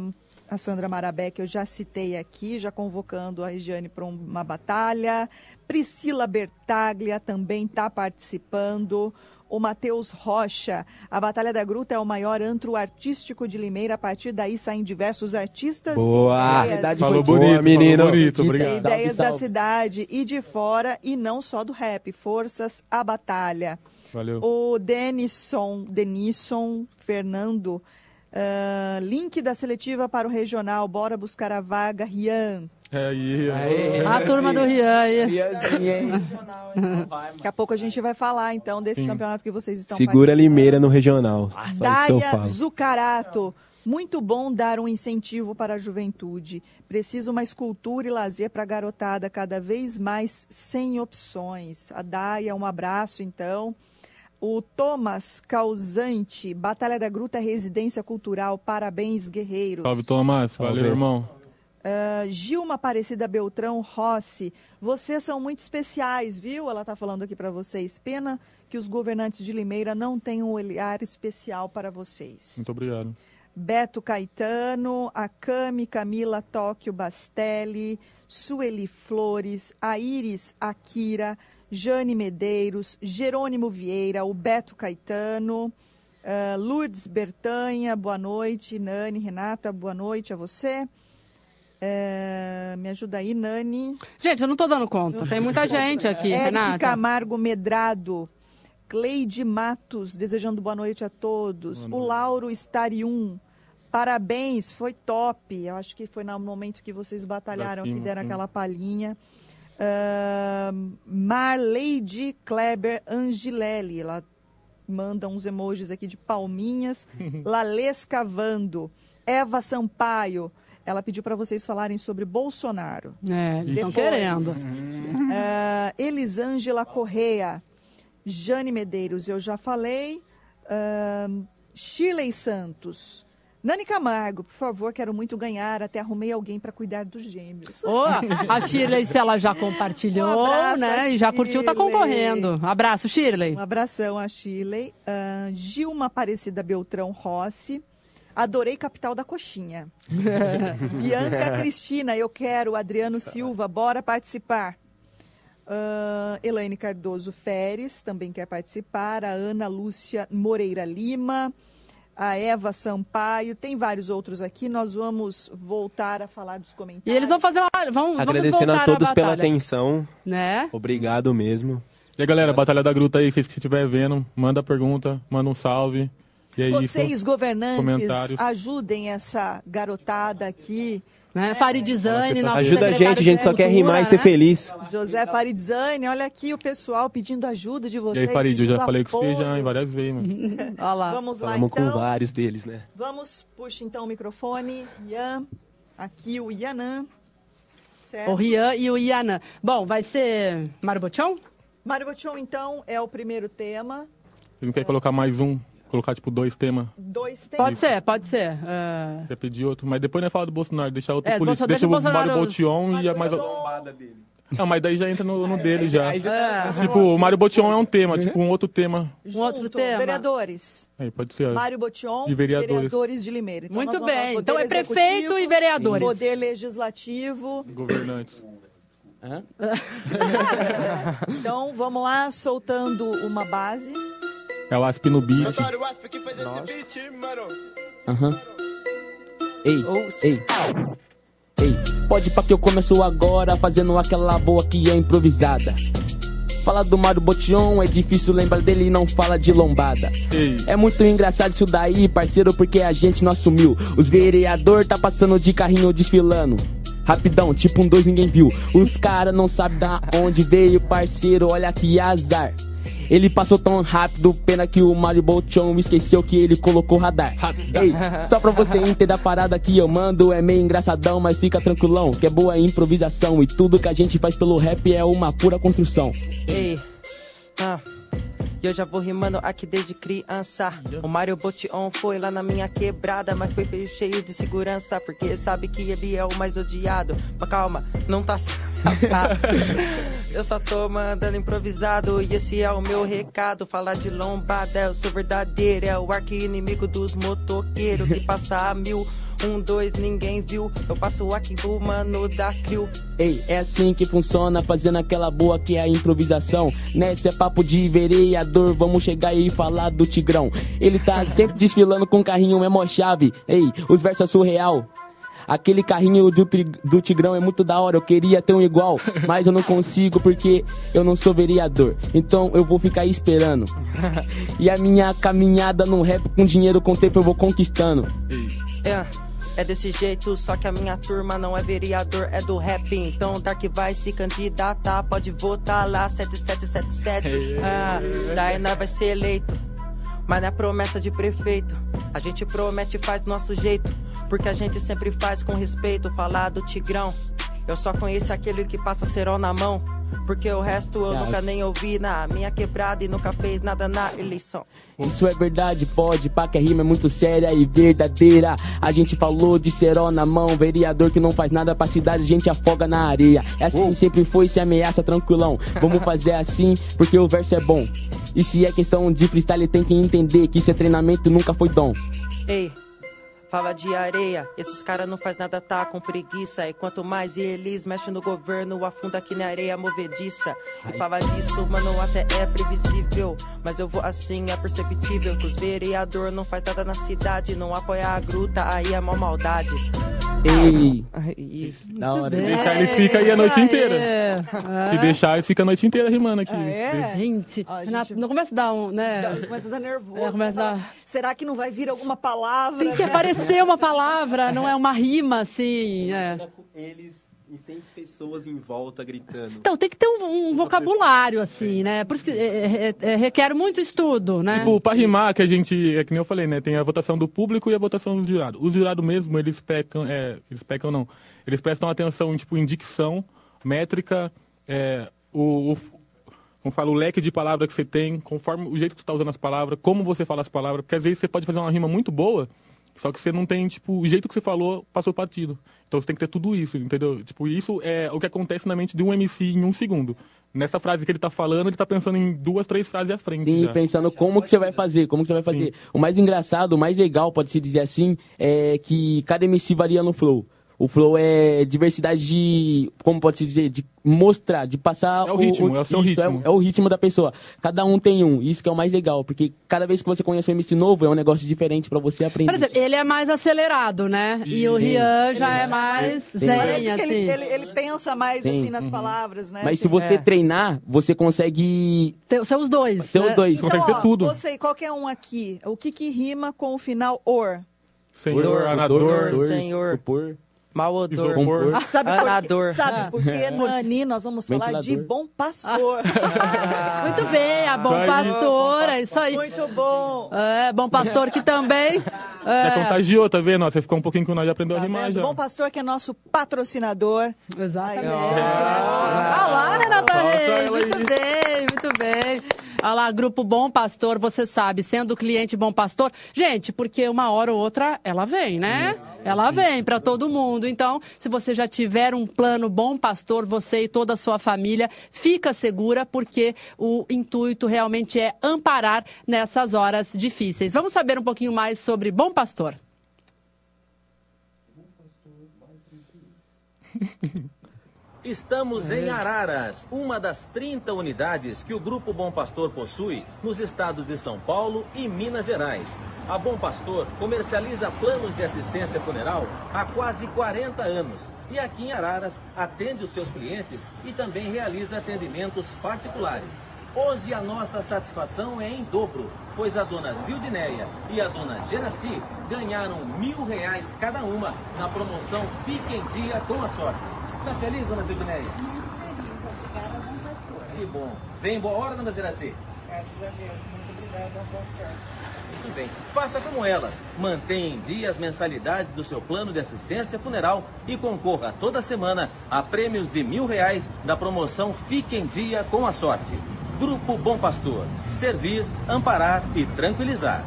a Sandra Marabé, que eu já citei aqui, já convocando a Regiane para uma batalha. Priscila Bertaglia também está participando. O Matheus Rocha. A Batalha da Gruta é o maior antro artístico de Limeira. A partir daí saem diversos artistas
Boa!
e ideias,
Falou
Boa,
bonito,
menino.
falou bonito, obrigado.
ideias da
salve.
cidade e de fora, e não só do rap. Forças à batalha.
Valeu.
O Denison, Denison Fernando, ah, link da seletiva para o regional, bora buscar a vaga, Rian.
É aí.
A turma do Rian aí.
Daqui a pouco a gente vai falar, então, desse
Sim.
campeonato que vocês estão
Segura Limeira no regional. Eu
Daia. Zucarato. Muito bom dar um incentivo para a juventude. Preciso uma escultura e lazer para a garotada, cada vez mais sem opções. A Daia, um abraço, então. O Thomas Causante, Batalha da Gruta Residência Cultural, parabéns, guerreiros.
Salve, Thomas. Valeu,
Salve.
irmão.
Ah, Gilma Aparecida Beltrão Rossi, vocês são muito especiais, viu? Ela está falando aqui para vocês. Pena que os governantes de Limeira não tenham um olhar especial para vocês.
Muito obrigado.
Beto Caetano, Akami Camila Tóquio Bastelli, Sueli Flores, a Iris Akira, Jane Medeiros, Jerônimo Vieira, o Beto Caetano, ah, Lourdes Bertanha, boa noite, Nani, Renata, boa noite a você. Eh, me ajuda aí, Nani.
Gente, eu não tô dando conta. Tem muita gente aqui,
Eric
Renata.
Camargo Medrado, Cleide Matos, desejando boa noite a todos. o Lauro Starium, parabéns, foi top. Eu acho que foi no momento que vocês batalharam, que deram
sim.
aquela palhinha. Ah, Marleide Kleber Angilelli, ela manda uns emojis aqui de palminhas. Lales Cavando, Eva Sampaio, ela pediu para vocês falarem sobre Bolsonaro.
É, eles estão querendo.
Ah, Elisângela Correia, Jane Medeiros, eu já falei. Ah, Shirley Santos. Nani Camargo, por favor, quero muito ganhar. Até arrumei alguém para cuidar dos gêmeos.
Ô, a Shirley, se ela já compartilhou,
Um abraço,
né? E já curtiu, tá concorrendo. Abraço, Shirley.
Um abração a Shirley. Ah, Gilma Aparecida Beltrão Rossi. Adorei Capital da Coxinha. Bianca Cristina, eu quero. Adriano Silva, bora participar. Ah, Elaine Cardoso Feres também quer participar. A Ana Lúcia Moreira Lima. A Eva Sampaio. Tem vários outros aqui. Nós vamos voltar a falar dos
E
comentários.
eles vão fazer uma. Vão,
Agradecendo
voltar
a todos
à
pela atenção.
Né?
Obrigado mesmo.
E aí, galera, Batalha da Gruta aí, vocês que estiverem vendo, manda pergunta, manda um salve. E é
Vocês, governantes, ajudem essa garotada aqui.
Né? Faridizane, nosso
Ajuda a gente, a gente só quer rimar e ser
né?
feliz.
José Faridzane, olha aqui o pessoal pedindo ajuda de
E
vocês.
aí, Farid, eu já falei com você já em várias vezes, mano.
Olha lá.
Vamos lá,
Falamos com
então.
vários deles, né?
Vamos, puxa então o microfone. Ian, aqui o Ianan. Certo?
O Rian e o Ianã. Bom, vai ser Mário Botion?
Mário então, é o primeiro tema.
Vocês não querem colocar mais um? Colocar, tipo, dois temas?
Dois temas.
Pode ser, pode ser. Ah,
Quer pedir outro? Mas depois nós fala do Bolsonaro, deixar outro
É,
político.
Bolsonaro-
Deixa,
deixa o
o Mário
Bolsonaro-
Botion e a mais... Não, mas daí já entra no, no dele já.
é,
Tipo, o Mário Botion é um tema, tipo, um outro tema.
um outro
Junto,
tema.
Vereadores.
Aí, pode ser.
Mário Botion,
E vereadores.
de Limeira. Então,
Muito
falar
bem. Então é prefeito e vereadores.
Poder legislativo.
Governantes.
Então, vamos lá, soltando uma base.
É o Asp no beat.
Aham. Ei, ei. Ei, pode pra que eu começo agora fazendo aquela boa que é improvisada. Fala do Mário Botion, é difícil lembrar dele e não fala de lombada.
Ei.
É muito engraçado isso daí, parceiro, porque a gente não assumiu. Os vereador tá passando de carrinho desfilando. Rapidão, tipo um dois ninguém viu. Os cara não sabem da onde veio, parceiro, olha que azar. Ele passou tão rápido, pena que o Mario Bolchon esqueceu que ele colocou radar. Ei, só pra você entender a parada que eu mando, é meio engraçadão, mas fica tranquilão, que é boa improvisação e tudo que a gente faz pelo rap é uma pura construção.
Ei, ah. E eu já vou rimando aqui desde criança. O Mario Botion foi lá na minha quebrada, mas foi feio, cheio de segurança, porque sabe que ele é o mais odiado. Mas calma, não tá sendo. Eu só tô mandando improvisado, e esse é o meu recado. Falar de lombada, eu sou verdadeiro, é o arqui inimigo dos motoqueiros que passa a mil. Um, dois, ninguém viu. Eu passo aqui pro mano da Crio.
Ei, é assim que funciona, fazendo aquela boa que é a improvisação. Nessa é papo de vereador, vamos chegar aí e falar do Tigrão. Ele tá sempre desfilando com carrinho, é mó chave. Ei, os versos é surreal. Aquele carrinho do, do Tigrão é muito da hora, eu queria ter um igual, mas eu não consigo porque eu não sou vereador. Então eu vou ficar aí esperando. E a minha caminhada no rap com dinheiro com tempo eu vou conquistando.
É, é desse jeito, só que a minha turma não é vereador, é do rap. Então Dark vai se candidatar, pode votar lá, 7777. Ah, daí nós vai ser eleito. Mas não é promessa de prefeito. A gente promete e faz do nosso jeito. Porque a gente sempre faz com respeito. Falar do Tigrão. Eu só conheço aquele que passa cerol na mão. Porque o resto eu nunca nem ouvi na minha quebrada e nunca fez nada na eleição.
Isso é verdade, pode, pá, que a rima é muito séria e verdadeira. A gente falou de cerol na mão, vereador que não faz nada pra cidade, a gente afoga na areia. É assim, sempre foi, se ameaça tranquilão. Vamos fazer assim, porque o verso é bom. E se é questão de freestyle, tem que entender que isso é treinamento e nunca foi dom.
Ei, fala de areia, esses caras não faz nada, tá com preguiça. E quanto mais eles mexem no governo, afunda aqui na areia movediça. E fala disso, mano, até é previsível. Mas eu vou assim, é perceptível. Que os vereador não faz nada na cidade, não apoia a gruta, aí é mó maldade.
Ei,
Isso.
da hora.
Se deixar, eles ficam aí a noite inteira.
É.
Se deixar, eles ficam a noite inteira rimando aqui.
É.
Gente,
Ó,
Renato,
gente-
não começa a dar um, né?
Começa a dar nervoso.
É, começa a dar-
Será que não vai vir alguma palavra?
Tem que aparecer uma palavra, não é uma rima, assim. é.
Eles e sem pessoas em volta gritando.
Então, tem que ter um, um vocabulário, assim, né? Por isso que é, é, é, requer muito estudo, né?
Tipo, pra rimar, que a gente, é que nem eu falei, né? Tem a votação do público e a votação do jurado. Os jurados mesmo, eles pecam, é, eles pecam não. Eles prestam atenção, tipo, em dicção, métrica, é, o, o, como fala, o leque de palavras que você tem, conforme o jeito que você tá usando as palavras, como você fala as palavras, porque às vezes você pode fazer uma rima muito boa, só que você não tem, tipo, o jeito que você falou passou batido. Então você tem que ter tudo isso, entendeu? Tipo, isso é o que acontece na mente de um MC em um segundo. Nessa frase que ele tá falando, ele tá pensando em duas, três frases à frente.
Sim,
já.
pensando como que você vai fazer, como que você vai fazer. O mais engraçado, o mais legal, pode-se dizer assim, é que cada MC varia no flow. O flow é diversidade de, como pode-se dizer, de mostrar, de passar...
É o ritmo, é o seu
isso,
ritmo.
É, é o ritmo da pessoa. Cada um tem um, isso que é o mais legal, porque cada vez que você conhece um MC novo, é um negócio diferente pra você aprender.
Por exemplo, ele é mais acelerado, né? E o Rian já é mais
Sim.
zen, assim.
ele, ele, ele pensa mais
Sim.
assim nas palavras, né?
Mas
Assim,
se você
é.
treinar, você consegue
Tem- São os dois.
ser
né?
os dois.
Então, ó, Você, qualquer um aqui, o que que rima com o final or?
Senhor,
Dor,
anador,
dor,
Senhor.
supor.
Mau odor.
Isopor.
Sabe por,
Anador.
quê? Sabe por quê, Nani? Nós vamos falar de bom pastor.
Muito bem, a Bom
Isso aí.
Pastor, é isso aí.
Muito bom.
É, Bom Pastor que também...
É,
É,
contagiou, tá vendo? Você ficou um pouquinho que nós já aprendeu a
Tá
rimar
vendo?
já.
Bom pastor que é nosso patrocinador.
exatamente.
Aí, ó.
Olha lá, Renata Reis, muito bem, muito bem. Olha lá, Grupo Bom Pastor, você sabe, sendo cliente Bom Pastor. Gente, porque uma hora ou outra ela vem, né? Ela vem para todo mundo. Então, se você já tiver um plano Bom Pastor, você e toda a sua família, fica segura, porque o intuito realmente é amparar nessas horas difíceis. Vamos saber um pouquinho mais sobre Bom Pastor.
Estamos em Araras, uma das 30 unidades que o Grupo Bom Pastor possui nos estados de São Paulo e Minas Gerais. A Bom Pastor comercializa planos de assistência funeral há quase 40 anos e aqui em Araras atende os seus clientes e também realiza atendimentos particulares. Hoje a nossa satisfação é em dobro, pois a dona Zildineia e a dona Geraci ganharam mil reais cada uma na promoção Fique em Dia com a Sorte. Tá feliz, dona Zildineia? Que bom. Vem em boa hora, dona Geraci? Muito bem. Faça como elas. Mantenha em dia as mensalidades do seu plano de assistência funeral e concorra toda semana a prêmios de mil reais da promoção Fique em Dia com a Sorte. Grupo Bom Pastor. Servir, amparar e tranquilizar.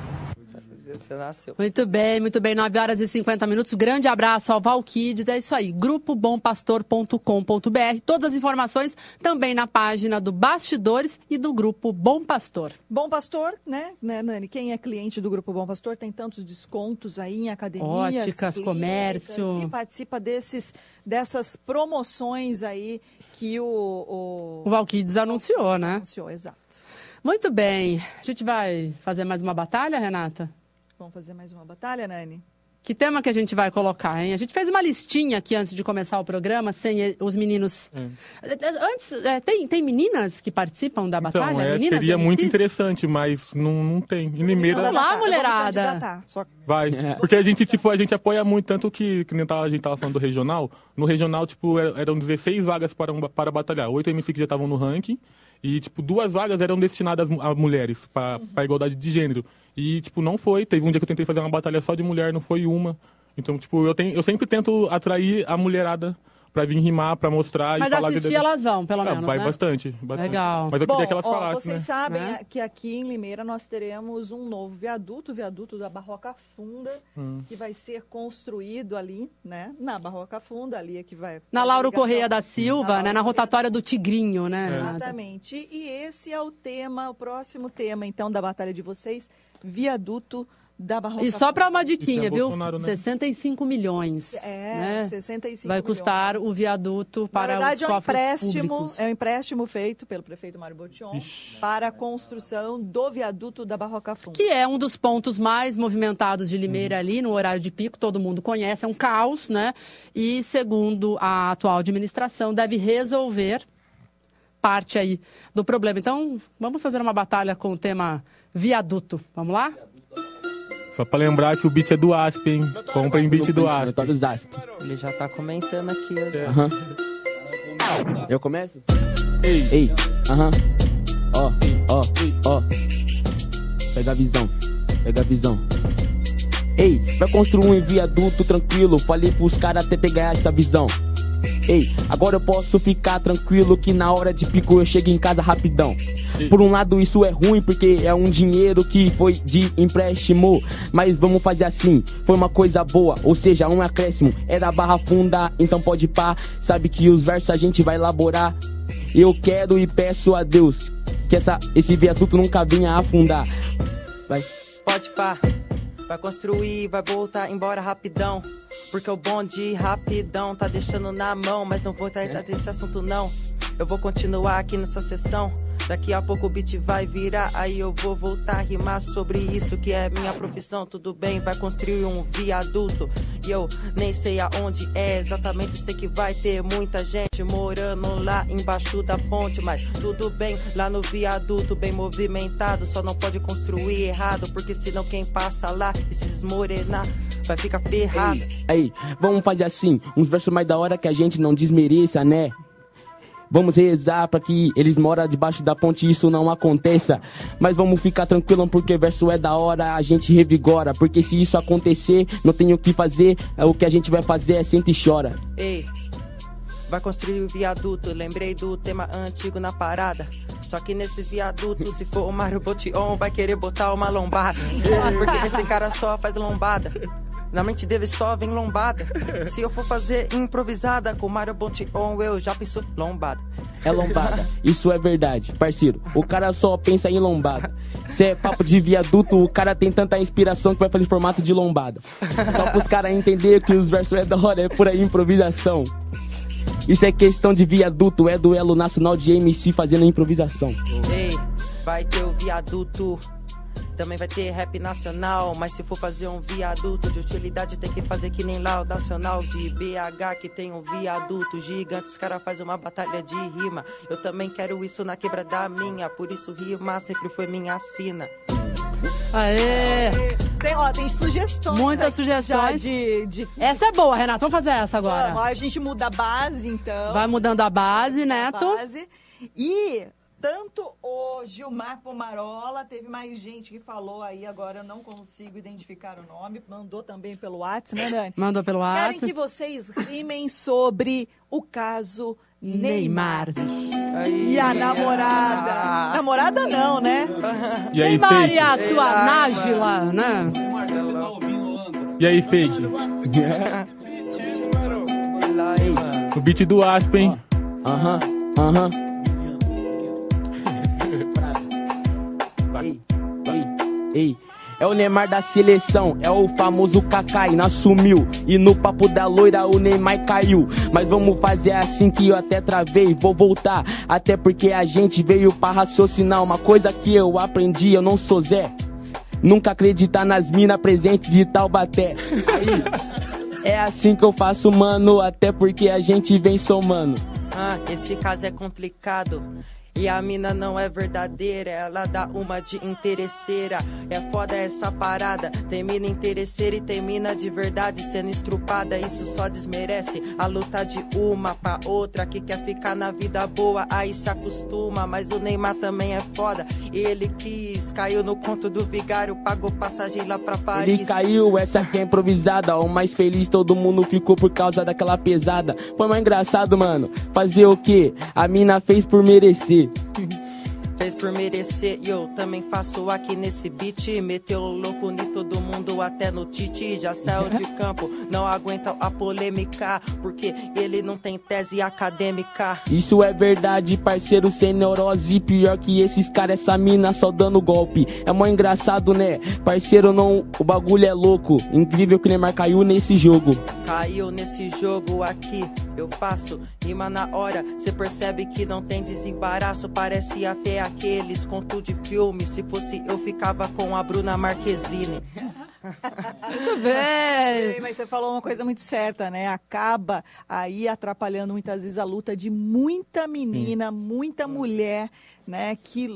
Você nasceu.
Muito bem, muito bem. 9 horas e 50 minutos. Grande abraço ao Valquides. É isso aí. GrupoBomPastor.com.br. Todas as informações também na página do Bastidores e do Grupo Bom Pastor.
Bom Pastor, né, né, Nani? Quem é cliente do Grupo Bom Pastor tem tantos descontos aí em academias,
Óticas,
clínicas,
comércio.
E participa desses, dessas promoções aí que o... O,
O Valquides anunciou, né?
anunciou, exato.
Muito bem. A gente vai fazer mais uma batalha, Renata?
Vamos fazer mais uma batalha, Nani?
Que tema que a gente vai colocar, hein? A gente fez uma listinha aqui antes de começar o programa, sem os meninos. Antes, eh, tem, tem meninas que participam da
Então,
batalha?
é,
meninas
seria muito
MCs?
interessante, mas não, não tem. Em Limeira
Vamos lá, mulherada.
Só
vai. Porque a gente, tipo, a gente apoia muito, tanto que, que nem tava- a gente tava falando do regional. No regional, tipo, era- eram 16 vagas para, um- para batalhar. Oito MC que já estavam no ranking. E, tipo, duas vagas eram destinadas a mulheres, para a igualdade de gênero. E, tipo, não foi. Teve um dia que eu tentei fazer uma batalha só de mulher, não foi uma. Então, tipo, eu, tenho, eu sempre tento atrair a mulherada pra vir rimar, pra mostrar
Mas
e falar... a
assistir elas vão, pelo
Ah,
menos,
Vai
né?
bastante, bastante.
Legal.
Mas eu
Bom,
queria que elas
ó,
falassem,
vocês
né?
sabem
Né?
que aqui em Limeira nós teremos um novo viaduto, o viaduto da Barroca Funda,
Hum.
que vai ser construído ali, né? Na Barroca Funda, ali é que vai...
Na Lauro
ligação.
Correia da Silva, né? Na rotatória do Tigrinho, né?
É.
Exatamente. E esse é o tema, o próximo tema, então, da batalha de vocês, viaduto da Barroca
E só para uma diquinha,
E
viu?
Bolsonaro, né?
65 milhões.
É,
né?
65
Vai custar
milhões.
o viaduto para
Na verdade,
os
é um
cofres
empréstimo,
públicos.
é um empréstimo feito pelo prefeito Mário Botion para a construção do viaduto da Barroca Funda.
Que é um dos pontos mais movimentados de Limeira ali, no horário de pico, todo mundo conhece, é um caos, né? E, segundo a atual administração, deve resolver parte aí do problema. Então, vamos fazer uma batalha com o tema viaduto. Vamos lá?
Só pra lembrar que o beat é do Asp, hein? Comprem beat do Asp.
Ele já tá comentando aqui.
Aham. Eu começo? Ei, ei, aham. Ó, ó, ó. Pega a visão, pega a visão. Ei, vai construir um viaduto tranquilo. Falei pros caras até pegar essa visão. Ei, agora eu posso ficar tranquilo que na hora de pico eu chego em casa rapidão. Por um lado isso é ruim porque é um dinheiro que foi de empréstimo, mas vamos fazer assim, foi uma coisa boa, ou seja, um acréscimo. É da barra funda, então pode pá, sabe que os versos a gente vai elaborar. Eu quero e peço a Deus que essa, esse viaduto nunca venha afundar. Vai.
Pode pá. Vai construir, vai voltar embora rapidão. Porque o bonde rapidão tá deixando na mão. Mas não vou tratar desse assunto não. Eu vou continuar aqui nessa sessão. Daqui a pouco o beat vai virar. Aí eu vou voltar a rimar sobre isso que é minha profissão. Tudo bem, vai construir um viaduto. E eu nem sei aonde é exatamente. Sei que vai ter muita gente morando lá embaixo da ponte. Mas tudo bem, lá no viaduto, bem movimentado. Só não pode construir errado. Porque senão quem passa lá e se desmorenar vai ficar ferrado.
Aí, vamos fazer assim, uns versos mais da hora que a gente não desmereça, né? Vamos rezar pra que eles moram debaixo da ponte e isso não aconteça. Mas vamos ficar tranquilo porque verso é da hora, a gente revigora. Porque se isso acontecer, não tem o que fazer, é o que a gente vai fazer é senta e chora.
Ei, vai construir o viaduto. Lembrei do tema antigo na parada. Só que nesse viaduto, se for o Mário Botion, vai querer botar uma lombada. Porque esse cara só faz lombada. Na mente dele só vem lombada. Se eu for fazer improvisada com o Mário Botion, eu já penso lombada.
É lombada, isso é verdade, parceiro. O cara só pensa em lombada. Se é papo de viaduto, o cara tem tanta inspiração que vai fazer formato de lombada. Só pros caras entender que os versos é da hora, é por aí improvisação. Isso é questão de viaduto, é duelo nacional de MC fazendo improvisação.
Ei, vai ter o viaduto. Também vai ter rap nacional, mas se for fazer um viaduto de utilidade, tem que fazer que nem nacional de BH, que tem um viaduto gigante. Os caras fazem uma batalha de rima. Eu também quero isso na quebrada minha, por isso rimar sempre foi minha sina.
Aê!
Tem, ó, tem sugestões.
Muitas sugestões.
De, de...
Essa é boa, Renato. Vamos fazer essa
Vamos,
agora.
a gente muda a base, então.
Vai mudando a base, Neto.
base. E tanto o Gilmar Pomarola, teve mais gente que falou aí, agora eu não consigo identificar o nome, mandou também pelo WhatsApp, né, Dani?
Mandou pelo
Querem
WhatsApp.
que vocês rimem sobre o caso
Neymar.
Neymar. E a namorada. Namorada não, né?
E aí,
Neymar e
Fake?
a sua Nájila, né?
E aí, fake? o beat do Aspen.
Aham, aham. Ei. É o Neymar da seleção, é o famoso Kakai, não assumiu. E no papo da loira o Neymar caiu. Mas vamos fazer assim que eu até travei, vou voltar. Até porque a gente veio pra raciocinar. Uma coisa que eu aprendi, eu não sou Zé. Nunca acreditar nas minas presentes de Taubaté. Aí, é assim que eu faço, mano. Até porque a gente vem somando.
Ah, esse caso é complicado. E a mina não é verdadeira, ela dá uma de interesseira. É foda essa parada. Tem mina interesseira e tem mina de verdade sendo estrupada. Isso só desmerece a luta de uma pra outra que quer ficar na vida boa. Aí se acostuma, mas o Neymar também é foda. Ele quis, caiu no conto do vigário, pagou passagem lá pra Paris.
Ele caiu, essa aqui é improvisada. O mais feliz, todo mundo ficou por causa daquela pesada. Foi mais engraçado, mano. Fazer o quê? A mina fez por merecer aí. Uhum.
Fez por merecer, e eu também faço aqui nesse beat. Meteu o louco em todo mundo, até no Titi. Já saiu de campo, não aguenta a polêmica. Porque ele não tem tese acadêmica.
Isso é verdade, parceiro, sem neurose. Pior que esses caras, essa mina só dando golpe. É mó engraçado, né? Parceiro, não, o bagulho é louco. Incrível que o Neymar caiu nesse jogo.
Caiu nesse jogo aqui, eu faço rima na hora. Cê percebe que não tem desembaraço. Parece até aqueles contos de filme. Se fosse eu, ficava com a Bruna Marquezine.
Muito bem.
Mas você falou uma coisa muito certa, né? Acaba aí atrapalhando muitas vezes a luta de muita menina, muita mulher, né? Que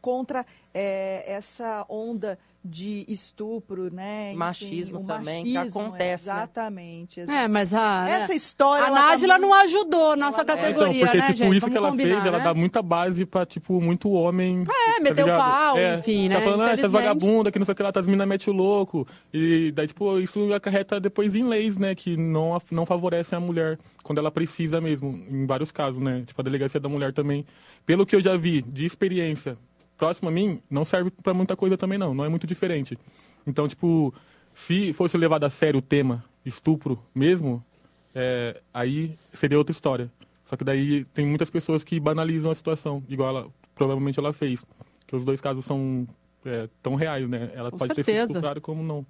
contra é, essa onda de estupro, né? Enfim,
Machismo
o
também, que
machismo,
acontece, né?
Exatamente.
É, mas a.
Essa história,
A
ela tá
Nájila
muito-
não ajudou nossa
Então,
categoria,
porque,
né,
tipo,
gente?
isso
Vamos
que ela
combinar,
fez, ela
né?
dá muita base pra, tipo, muito homem.
É, meteu o
ligado?
pau,
É,
enfim, né?
Tá falando, ah, essas vagabundas que não sei o que lá, as minas metem o louco. E daí, tipo, isso acarreta depois em leis, né? Que não, não favorecem a mulher quando ela precisa mesmo, em vários casos, né? Tipo, a delegacia da mulher também. Pelo que eu já vi de experiência próximo a mim, não serve pra muita coisa também, não. Não é muito diferente. Então, tipo, se fosse levado a sério o tema estupro mesmo, é, aí seria outra história. Só que daí tem muitas pessoas que banalizam a situação, igual ela, provavelmente ela fez. Que os dois casos são é, tão reais, né? Ela
Com
pode ter
certeza.
sido estuprada como não.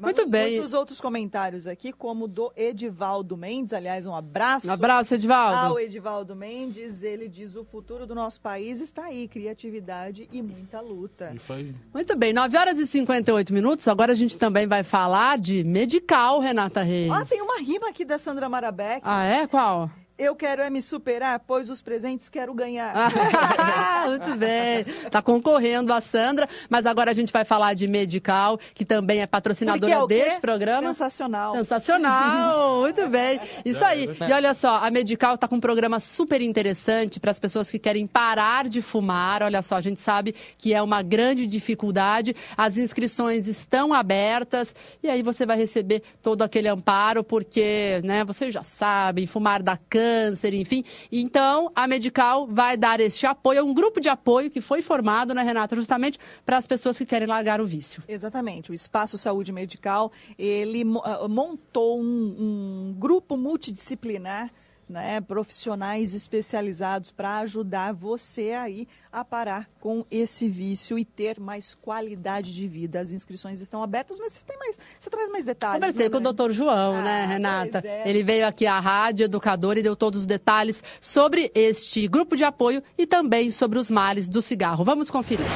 Muito bem.
Muitos outros comentários aqui, como do Edivaldo Mendes, aliás, um abraço.
Um abraço, Edivaldo.
Ao Edivaldo Mendes, ele diz: o futuro do nosso país está aí, criatividade e muita luta.
Isso aí.
Muito bem, 9 horas e 58 minutos. Agora a gente também vai falar de medical, Renata Reis.
Ah, tem uma rima aqui da Sandra Marabeck.
Ah, é? Qual?
Eu quero é me superar, pois os presentes quero ganhar.
Ah, muito bem. Tá concorrendo a Sandra, mas agora a gente vai falar de Medical, que também é patrocinadora
é
deste programa.
Sensacional.
Sensacional, muito bem. Isso aí. E olha só, a Medical está com um programa super interessante para as pessoas que querem parar de fumar. Olha só, a gente sabe que é uma grande dificuldade. As inscrições estão abertas e aí você vai receber todo aquele amparo, porque, né, vocês já sabem, fumar dá câncer, enfim. Então, a Medical vai dar este apoio, é um grupo de apoio que foi formado, né, Renata, justamente para as pessoas que querem largar o vício.
Exatamente. O Espaço Saúde Medical, ele ah, montou um, um grupo multidisciplinar, né, profissionais especializados para ajudar você aí a parar com esse vício e ter mais qualidade de vida. As inscrições estão abertas, mas você tem mais, você traz mais detalhes.
Conversei
né,
com o doutor João, né,
Ah,
Renata?
pois é.
Ele veio aqui à rádio educador e deu todos os detalhes sobre este grupo de apoio e também sobre os males do cigarro. Vamos conferir.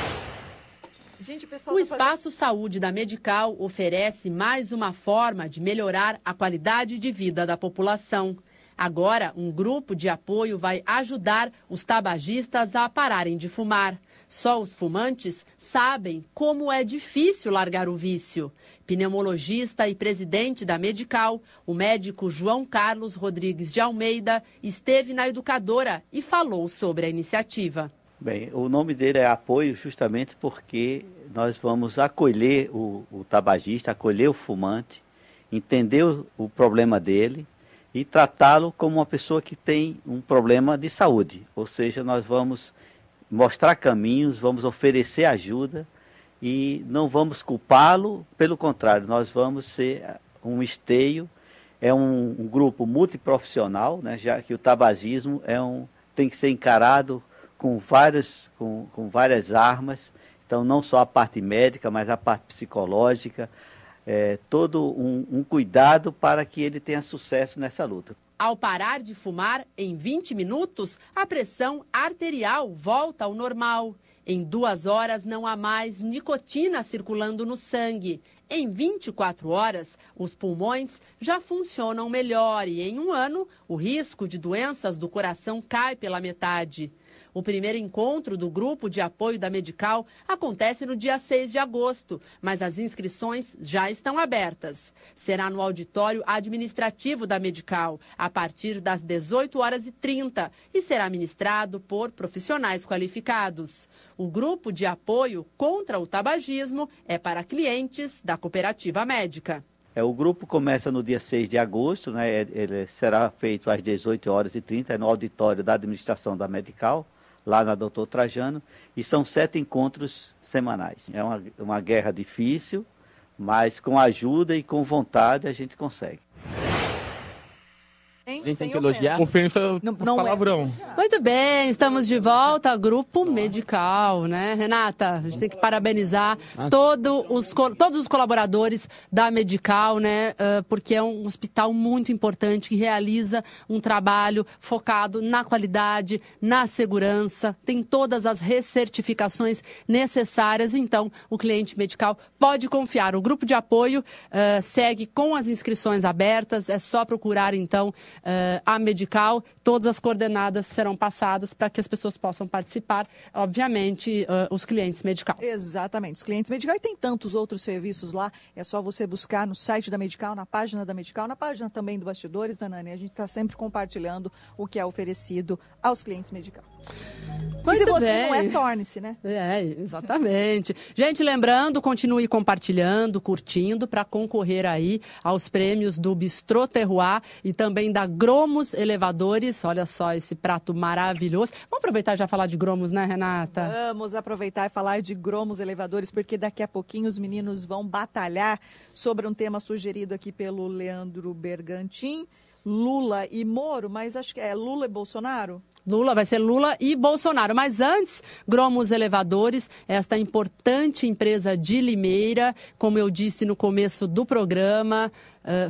Gente, o
O
tá fazendo-
Espaço Saúde da Medical oferece mais uma forma de melhorar a qualidade de vida da população. Agora, um grupo de apoio vai ajudar os tabagistas a pararem de fumar. Só os fumantes sabem como é difícil largar o vício. Pneumologista e presidente da Medical, o médico João Carlos Rodrigues de Almeida esteve na educadora e falou sobre a iniciativa.
Bem, o nome dele é apoio justamente porque nós vamos acolher o, o tabagista, acolher o fumante, entender o, o problema dele e tratá-lo como uma pessoa que tem um problema de saúde. Ou seja, nós vamos mostrar caminhos, vamos oferecer ajuda e não vamos culpá-lo, pelo contrário, nós vamos ser um esteio, é um, um grupo multiprofissional, né, já que o tabagismo é um, tem que ser encarado com várias, com, com várias armas, então não só a parte médica, mas a parte psicológica, é, todo um, um cuidado para que ele tenha sucesso nessa luta.
Ao parar de fumar em 20 minutos, a pressão arterial volta ao normal. Em duas horas não há mais nicotina circulando no sangue. Em 24 horas, os pulmões já funcionam melhor e em um ano, o risco de doenças do coração cai pela metade. O primeiro encontro do grupo de apoio da Medical acontece no dia 6 de agosto, mas as inscrições já estão abertas. Será no auditório administrativo da Medical, a partir das 18 horas e 30, e será ministrado por profissionais qualificados. O grupo de apoio contra o tabagismo é para clientes da cooperativa médica.
É, o grupo começa no dia 6 de agosto, né? ele será feito às 18 horas e 30 no auditório da administração da Medical lá na Doutor Trajano, e são sete encontros semanais. É uma, uma guerra difícil, mas com ajuda e com vontade a gente consegue.
A gente tem que elogiar.
Ofensa não, não é. palavrão.
É. Muito bem, estamos de volta, Grupo Medical, né? Renata, a gente tem que parabenizar ah. todo os, todos os colaboradores da Medical, né? Uh, porque é um hospital muito importante que realiza um trabalho focado na qualidade, na segurança, tem todas as recertificações necessárias. Então, o cliente medical pode confiar. O grupo de apoio uh, segue com as inscrições abertas, é só procurar, então, uh, a Medical, todas as coordenadas serão passadas para que as pessoas possam participar, obviamente, uh, os clientes Medical.
Exatamente, os clientes Medical e tem tantos outros serviços lá, é só você buscar no site da Medical, na página da Medical, na página também do Bastidores, da Nani, a gente está sempre compartilhando o que é oferecido aos clientes Medical. Muito se você bem. não é, torne-se, né?
É, exatamente. Gente, lembrando, continue compartilhando, curtindo, para concorrer aí aos prêmios do Bistrô Terroir e também da Gromos Elevadores. Olha só esse prato maravilhoso. Vamos aproveitar e já falar de Gromos, né, Renata?
Vamos aproveitar e falar de Gromos Elevadores, porque daqui a pouquinho os meninos vão batalhar sobre um tema sugerido aqui pelo Leandro Bergantin. Lula e Moro, mas acho que é Lula e Bolsonaro?
Lula, vai ser Lula e Bolsonaro. Mas antes, Gromos Elevadores, esta importante empresa de Limeira, como eu disse no começo do programa,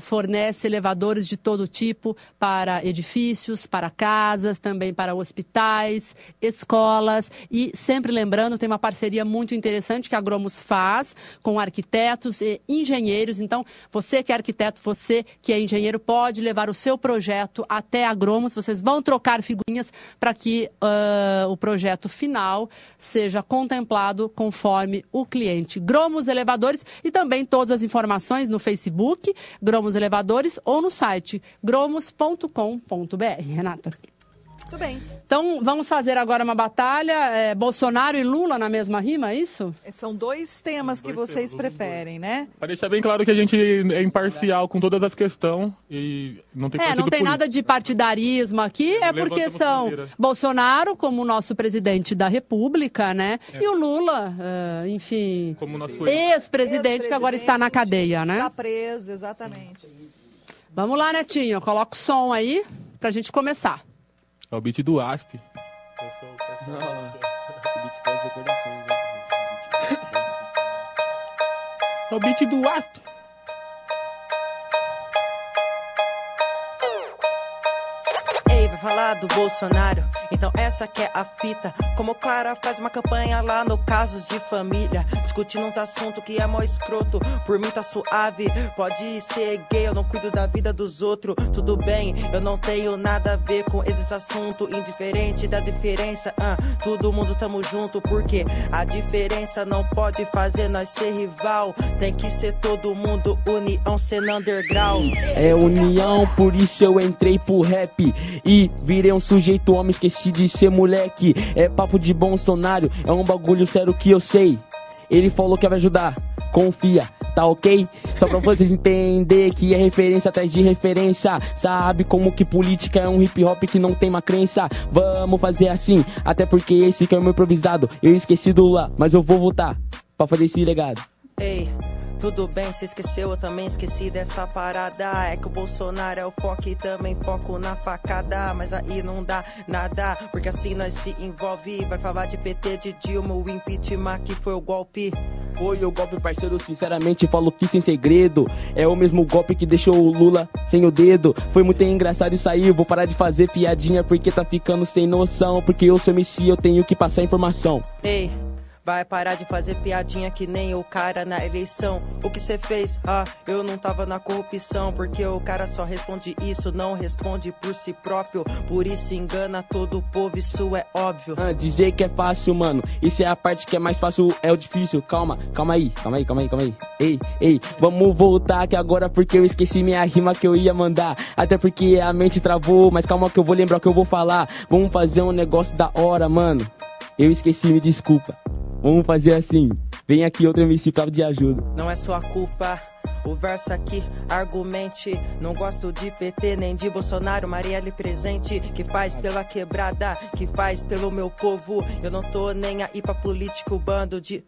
fornece elevadores de todo tipo para edifícios, para casas, também para hospitais, escolas. E sempre lembrando, tem uma parceria muito interessante que a Gromos faz com arquitetos e engenheiros. Então, você que é arquiteto, você que é engenheiro, pode levar o seu projeto até a Gromos. Vocês vão trocar figurinhas para que uh, o projeto final seja contemplado conforme o cliente. Gromos Elevadores e também todas as informações no Facebook, Gromos Elevadores, ou no site gromos.com.br. Renata.
Muito bem.
Então, vamos fazer agora uma batalha. É, Bolsonaro e Lula na mesma rima, é isso?
É, são dois temas dois que vocês temas, preferem, né?
Para deixar bem claro que a gente é imparcial com todas as questões e não tem
É, não tem
político.
nada de partidarismo aqui, é porque são bandeira. Bolsonaro como nosso presidente da República, né? É. E o Lula, uh, enfim, ex-presidente ex que agora está na cadeia, né?
Está preso, exatamente.
Vamos lá, Netinho, coloca o som aí pra gente começar.
É o beat do Asp.
Não, o beat das recordações.
É o beat do Asp.
Ei, vai falar do Bolsonaro então essa que é a fita. Como o cara faz uma campanha lá no Casos de Família, discutindo uns assuntos que é mó escroto. Por mim tá suave, pode ser gay, eu não cuido da vida dos outros. Tudo bem, eu não tenho nada a ver com esses assuntos. Indiferente da diferença, uh, todo mundo tamo junto. Porque a diferença não pode fazer nós ser rival. Tem que ser todo mundo união, sendo underground.
É união, por isso eu entrei pro rap. E virei um sujeito homem esquecido de ser moleque. É papo de Bolsonaro, é um bagulho sério que eu sei. Ele falou que vai ajudar, confia, tá ok? Só pra vocês entender que é referência atrás de referência. Sabe como que política é um hip hop que não tem uma crença? Vamos fazer assim, até porque esse que é o meu improvisado. Eu esqueci do lá, mas eu vou voltar. pra fazer esse legado.
Ei, tudo bem, se esqueceu, eu também esqueci dessa parada. É que o Bolsonaro é o foco e também foco na facada. Mas aí não dá nada, porque assim nós se envolve. Vai falar de PT, de Dilma, o impeachment que foi o golpe.
Foi o golpe, parceiro, sinceramente falo que sem segredo. É o mesmo golpe que deixou o Lula sem o dedo. Foi muito engraçado isso aí, vou parar de fazer piadinha porque tá ficando sem noção. Porque eu sou MC, eu tenho que passar informação.
Ei, vai parar de fazer piadinha que nem o cara na eleição. O que cê fez? Ah, eu não tava na corrupção. Porque o cara só responde isso, não responde por si próprio. Por isso engana todo o povo, isso é óbvio.
Ah, dizer que é fácil, mano. Isso é a parte que é mais fácil, é o difícil. Calma, calma aí, calma aí, calma aí, calma aí. Ei, ei, vamos voltar aqui agora porque eu esqueci minha rima que eu ia mandar. Até porque a mente travou, mas calma que eu vou lembrar o que eu vou falar. Vamos fazer um negócio da hora, mano. Eu esqueci, me desculpa. Vamos fazer assim. Vem aqui outro MC pra de ajuda.
Não é sua culpa. O verso aqui, argumente. Não gosto de PT nem de Bolsonaro. Marielle presente, que faz pela quebrada, que faz pelo meu povo. Eu não tô nem aí pra político, bando de.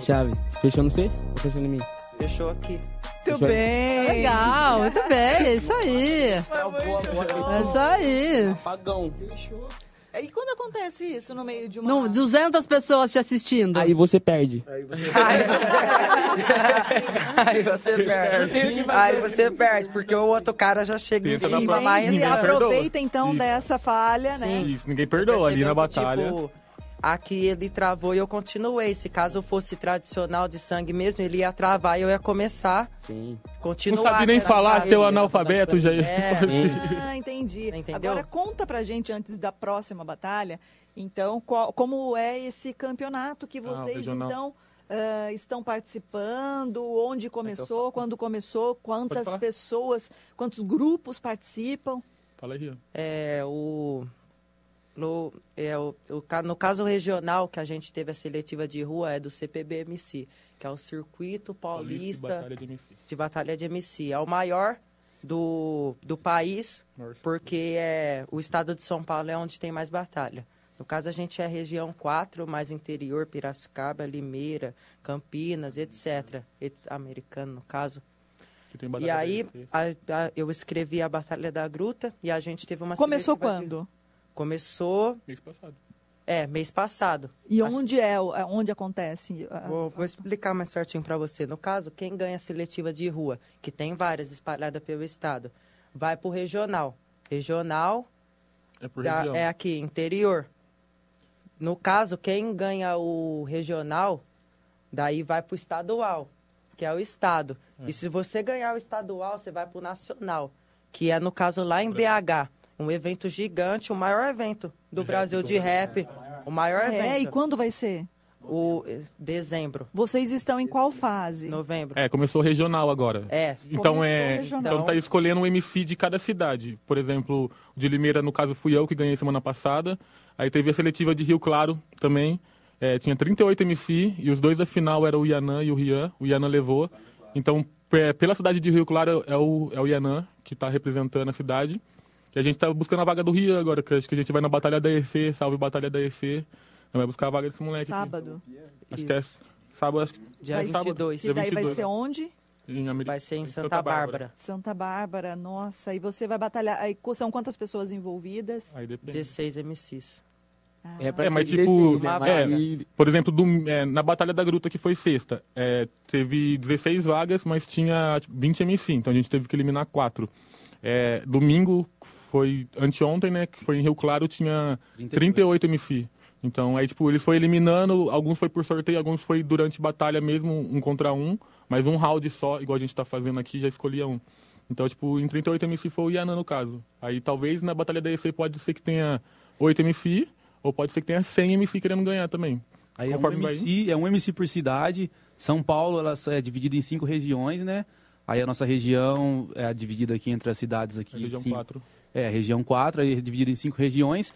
Chave, fechou no C ou fechou em mim?
Fechou aqui.
Muito
Fechou?
bem.
Legal, muito bem, é isso aí. É isso aí.
Apagão.
E quando acontece isso no meio de uma...
Não, 200 pessoas te assistindo.
Aí você perde.
Aí você perde. Aí você perde, porque o outro cara já chega em
Tenta na
cima
perdoa.
Aproveita então dessa falha, né?
Isso, ninguém perdoa ali na batalha.
Tipo, aqui ele travou e eu continuei. Se caso fosse tradicional de sangue mesmo, ele ia travar e eu ia começar.
Sim.
Continuar.
Não sabe nem falar, seu
eu-
analfabeto já ia
É,
tipo.
Ah, entendi.
Entendeu?
Agora conta pra gente antes da próxima batalha, então, qual- como é esse campeonato que vocês
regional.
então ah, estão participando, onde começou, quando começou, quantas pessoas, quantos grupos participam?
Fala aí. ó.
É, o. No, é, o, o ca- no caso regional que a gente teve a seletiva de rua é do CPBMC, que é o Circuito Paulista,
Batalha de MC.
de Batalha de MC. É o maior do, do país,
Norte.
porque é, o estado de São Paulo é onde tem mais batalha. No caso, a gente é região 4, mais interior, Piracicaba, Limeira, Campinas, etc. etc. Americano, no caso. E aí,
de
a- a- eu escrevi a Batalha da Gruta e a gente teve uma
Começou
seletiva de-
quando?
Começou,
Mês passado.
é, mês passado.
E
As-
onde é, o- é onde acontece? as-
Vou, vou explicar mais certinho para você. No caso, quem ganha a seletiva de rua, que tem várias espalhadas pelo estado, vai pro regional. Regional
É por
da-
região.
é aqui, interior. No caso, quem ganha o regional, daí vai pro estadual, que é o estado. E se você ganhar o estadual, você vai pro nacional, que é no caso lá em BH. Um evento gigante, o maior evento do Brasil de rap. O maior
É, e
evento.
quando vai ser?
O eh, dezembro,
Vocês estão em qual fase?
novembro.
É, começou regional agora.
É.
Então
Começou
é,
regional.
então tá escolhendo um MC de cada cidade. Por exemplo, o de Limeira, no caso, fui eu que ganhei semana passada. Aí teve a seletiva de Rio Claro também. É, tinha 38 MC e os dois da final eram o Yanã e o Rian. O Yanã levou. Então, é, pela cidade de Rio Claro é o, é o Yanã que está representando a cidade. E a gente tá buscando a vaga do Rian agora, que acho que a gente vai na Batalha da EC, salve Batalha da EC. Vai buscar a vaga desse moleque
Sábado.
aqui. Acho que é sábado, acho que
Dia
Vai-
sábado,
22.
E
dia
daí vai
22.
ser onde?
Em Ameri-
Vai ser em
em
Santa Bárbara.
Santa Bárbara, nossa. E você vai batalhar. Aí, são quantas pessoas envolvidas?
Aí depende.
16 MCs.
É, pra
É, mas
ser
tipo,
16, né?
é,
aí-
por exemplo, do- é, na Batalha da Gruta, que foi sexta, é, teve 16 vagas, mas tinha tipo, 20 MC, então a gente teve que eliminar 4. É, domingo foi anteontem, né, que foi em Rio Claro, tinha 38 MC. Então, aí, tipo, eles foram eliminando, alguns foi por sorteio, alguns foi durante batalha mesmo, um contra um, mas um round só, igual a gente tá fazendo aqui, já escolhia um. Então, tipo, em 38 MC foi o Yana no caso. Aí, talvez, na Batalha da EC pode ser que tenha 8 MC, ou pode ser que tenha 100 MC querendo ganhar também.
Aí é um, MC, é um MC por cidade. São Paulo ela é dividida em cinco regiões, né? Aí a nossa região é dividida aqui entre as cidades aqui.
A região
cinco-
4.
É, a região 4, aí é dividida em cinco regiões.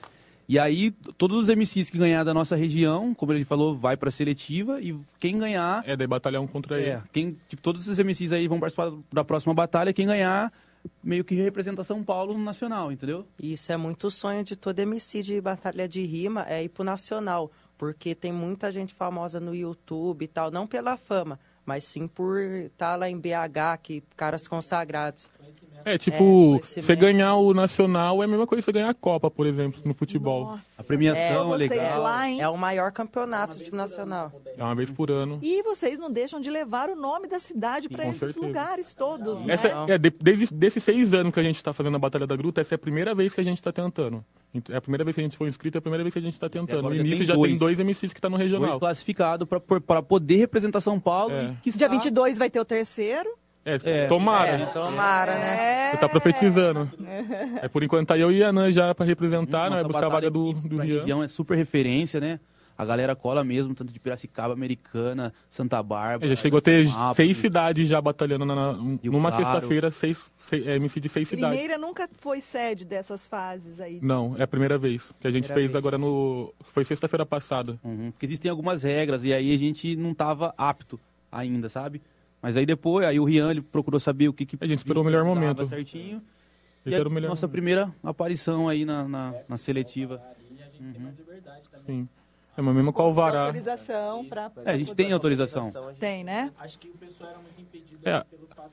E aí, todos os MCs que ganhar da nossa região, como ele falou, vai pra seletiva e quem ganhar.
É, daí batalhar um contra
É,
ele.
quem, tipo, todos esses MCs aí vão participar da próxima batalha. Quem ganhar meio que representar São Paulo no nacional, entendeu?
Isso é muito sonho de todo MC de batalha de rima, é ir pro nacional. Porque tem muita gente famosa no YouTube e tal, não pela fama, mas sim por estar lá em BH, que caras consagrados.
É, tipo,
conhecimento.
você ganhar o Nacional é a mesma coisa que você ganhar a Copa, por exemplo, no futebol.
A premiação é,
vocês
legal.
lá?
É o maior campeonato de nacional.
É uma vez por ano.
E vocês não deixam de levar o nome da cidade para esses
certeza.
lugares todos, né?
Essa é, de- desde desses seis anos que a gente está fazendo a Batalha da Gruta, essa é a primeira vez que a gente está tentando. Ent- É a primeira vez que a gente foi inscrito, é a primeira vez que a gente está tentando. No início
tem
já
dois.
tem dois MCs que tá no
Dois
regional.
classificados para poder representar São Paulo.
É.
E que
Dia 22 vai ter o terceiro.
É, tomara.
É, tomara, né?
Você tá profetizando. É, por enquanto tá eu e a Anan já para representar, né? Buscar a vaga do, do
pra
Rian.
região é super referência, né? A galera cola mesmo, tanto de Piracicaba, Americana, Santa Bárbara.
É, já chegou a ter seis cidades já batalhando na, na-
Rio
numa
Claro.
sexta-feira, seis, seis, é, MC de seis cidades.
Limeira nunca foi sede dessas fases aí.
Não, é a primeira vez que a gente
Primeira
fez
vez.
agora no. Foi sexta-feira passada.
Uhum, porque existem algumas regras e aí a gente não tava apto ainda, sabe? Mas aí depois, aí o Rian ele procurou saber o que, que
A gente esperou o melhor
precisava
momento.
certinho.
Esse
e a
era o melhor
nossa
momento.
primeira aparição aí na, na, na seletiva. Uhum.
Sim. É uma mesma com o Alvará.
Autorização para.
É, a gente tem autorização.
Tem, né?
Acho que o pessoal era muito impedido
É,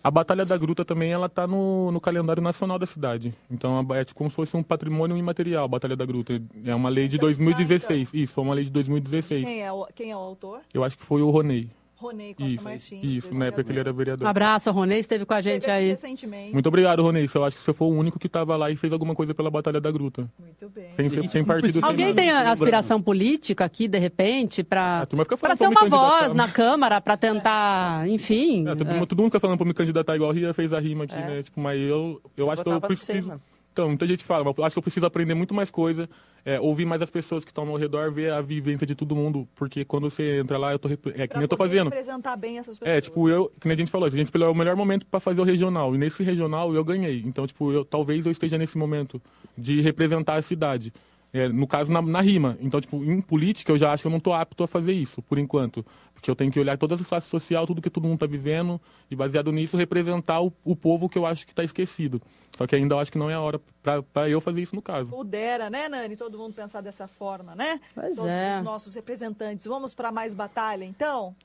a Batalha da Gruta também, ela tá no, no calendário nacional da cidade. Então é como se fosse um patrimônio imaterial, a Batalha da Gruta. É uma lei de 2016. Isso, foi uma lei de 2016.
Quem é o, quem é o autor?
Eu acho que foi o Ronei.
Ronei Costa
Isso,
Martins.
isso, na época que ele era
Um
vereador.
abraço, a Ronei esteve com a gente aí.
recentemente.
Muito obrigado, Ronei. Eu acho que você foi o único que estava lá e fez alguma coisa pela Batalha da Gruta.
Muito bem.
Sem, ser- sem partido. sem
Alguém
nada.
tem aspiração política aqui, de repente, para para ser uma voz na Câmara, para tentar, enfim.
É, todo,
é.
mundo- todo mundo fica falando pra me candidatar igual a Ria fez a rima aqui, né? Tipo, mas eu, eu acho que eu
você,
preciso. Então, muita gente fala, mas acho que eu preciso aprender muito mais coisa, é, ouvir mais as pessoas que estão ao redor, ver a vivência de todo mundo, porque quando você entra lá, eu tô, é que nem eu tô fazendo.
representar bem essas pessoas.
É, tipo, eu, que nem a gente falou, a gente escolheu o melhor momento pra fazer o regional, e nesse regional eu ganhei. Então, tipo, eu, talvez eu esteja nesse momento de representar a cidade. É, no caso, na, na rima. Então, tipo, em política eu já acho que eu não tô apto a fazer isso, por enquanto. Porque eu tenho que olhar todas as classes sociais, tudo que todo mundo tá vivendo, e baseado nisso, representar o, o povo que eu acho que tá esquecido. Só que ainda eu acho que não é a hora pra eu fazer isso no caso.
Pudera, né, Nani? Todo mundo pensar dessa forma, né?
Pois
Todos
é.
os nossos representantes. Vamos para mais batalha, então?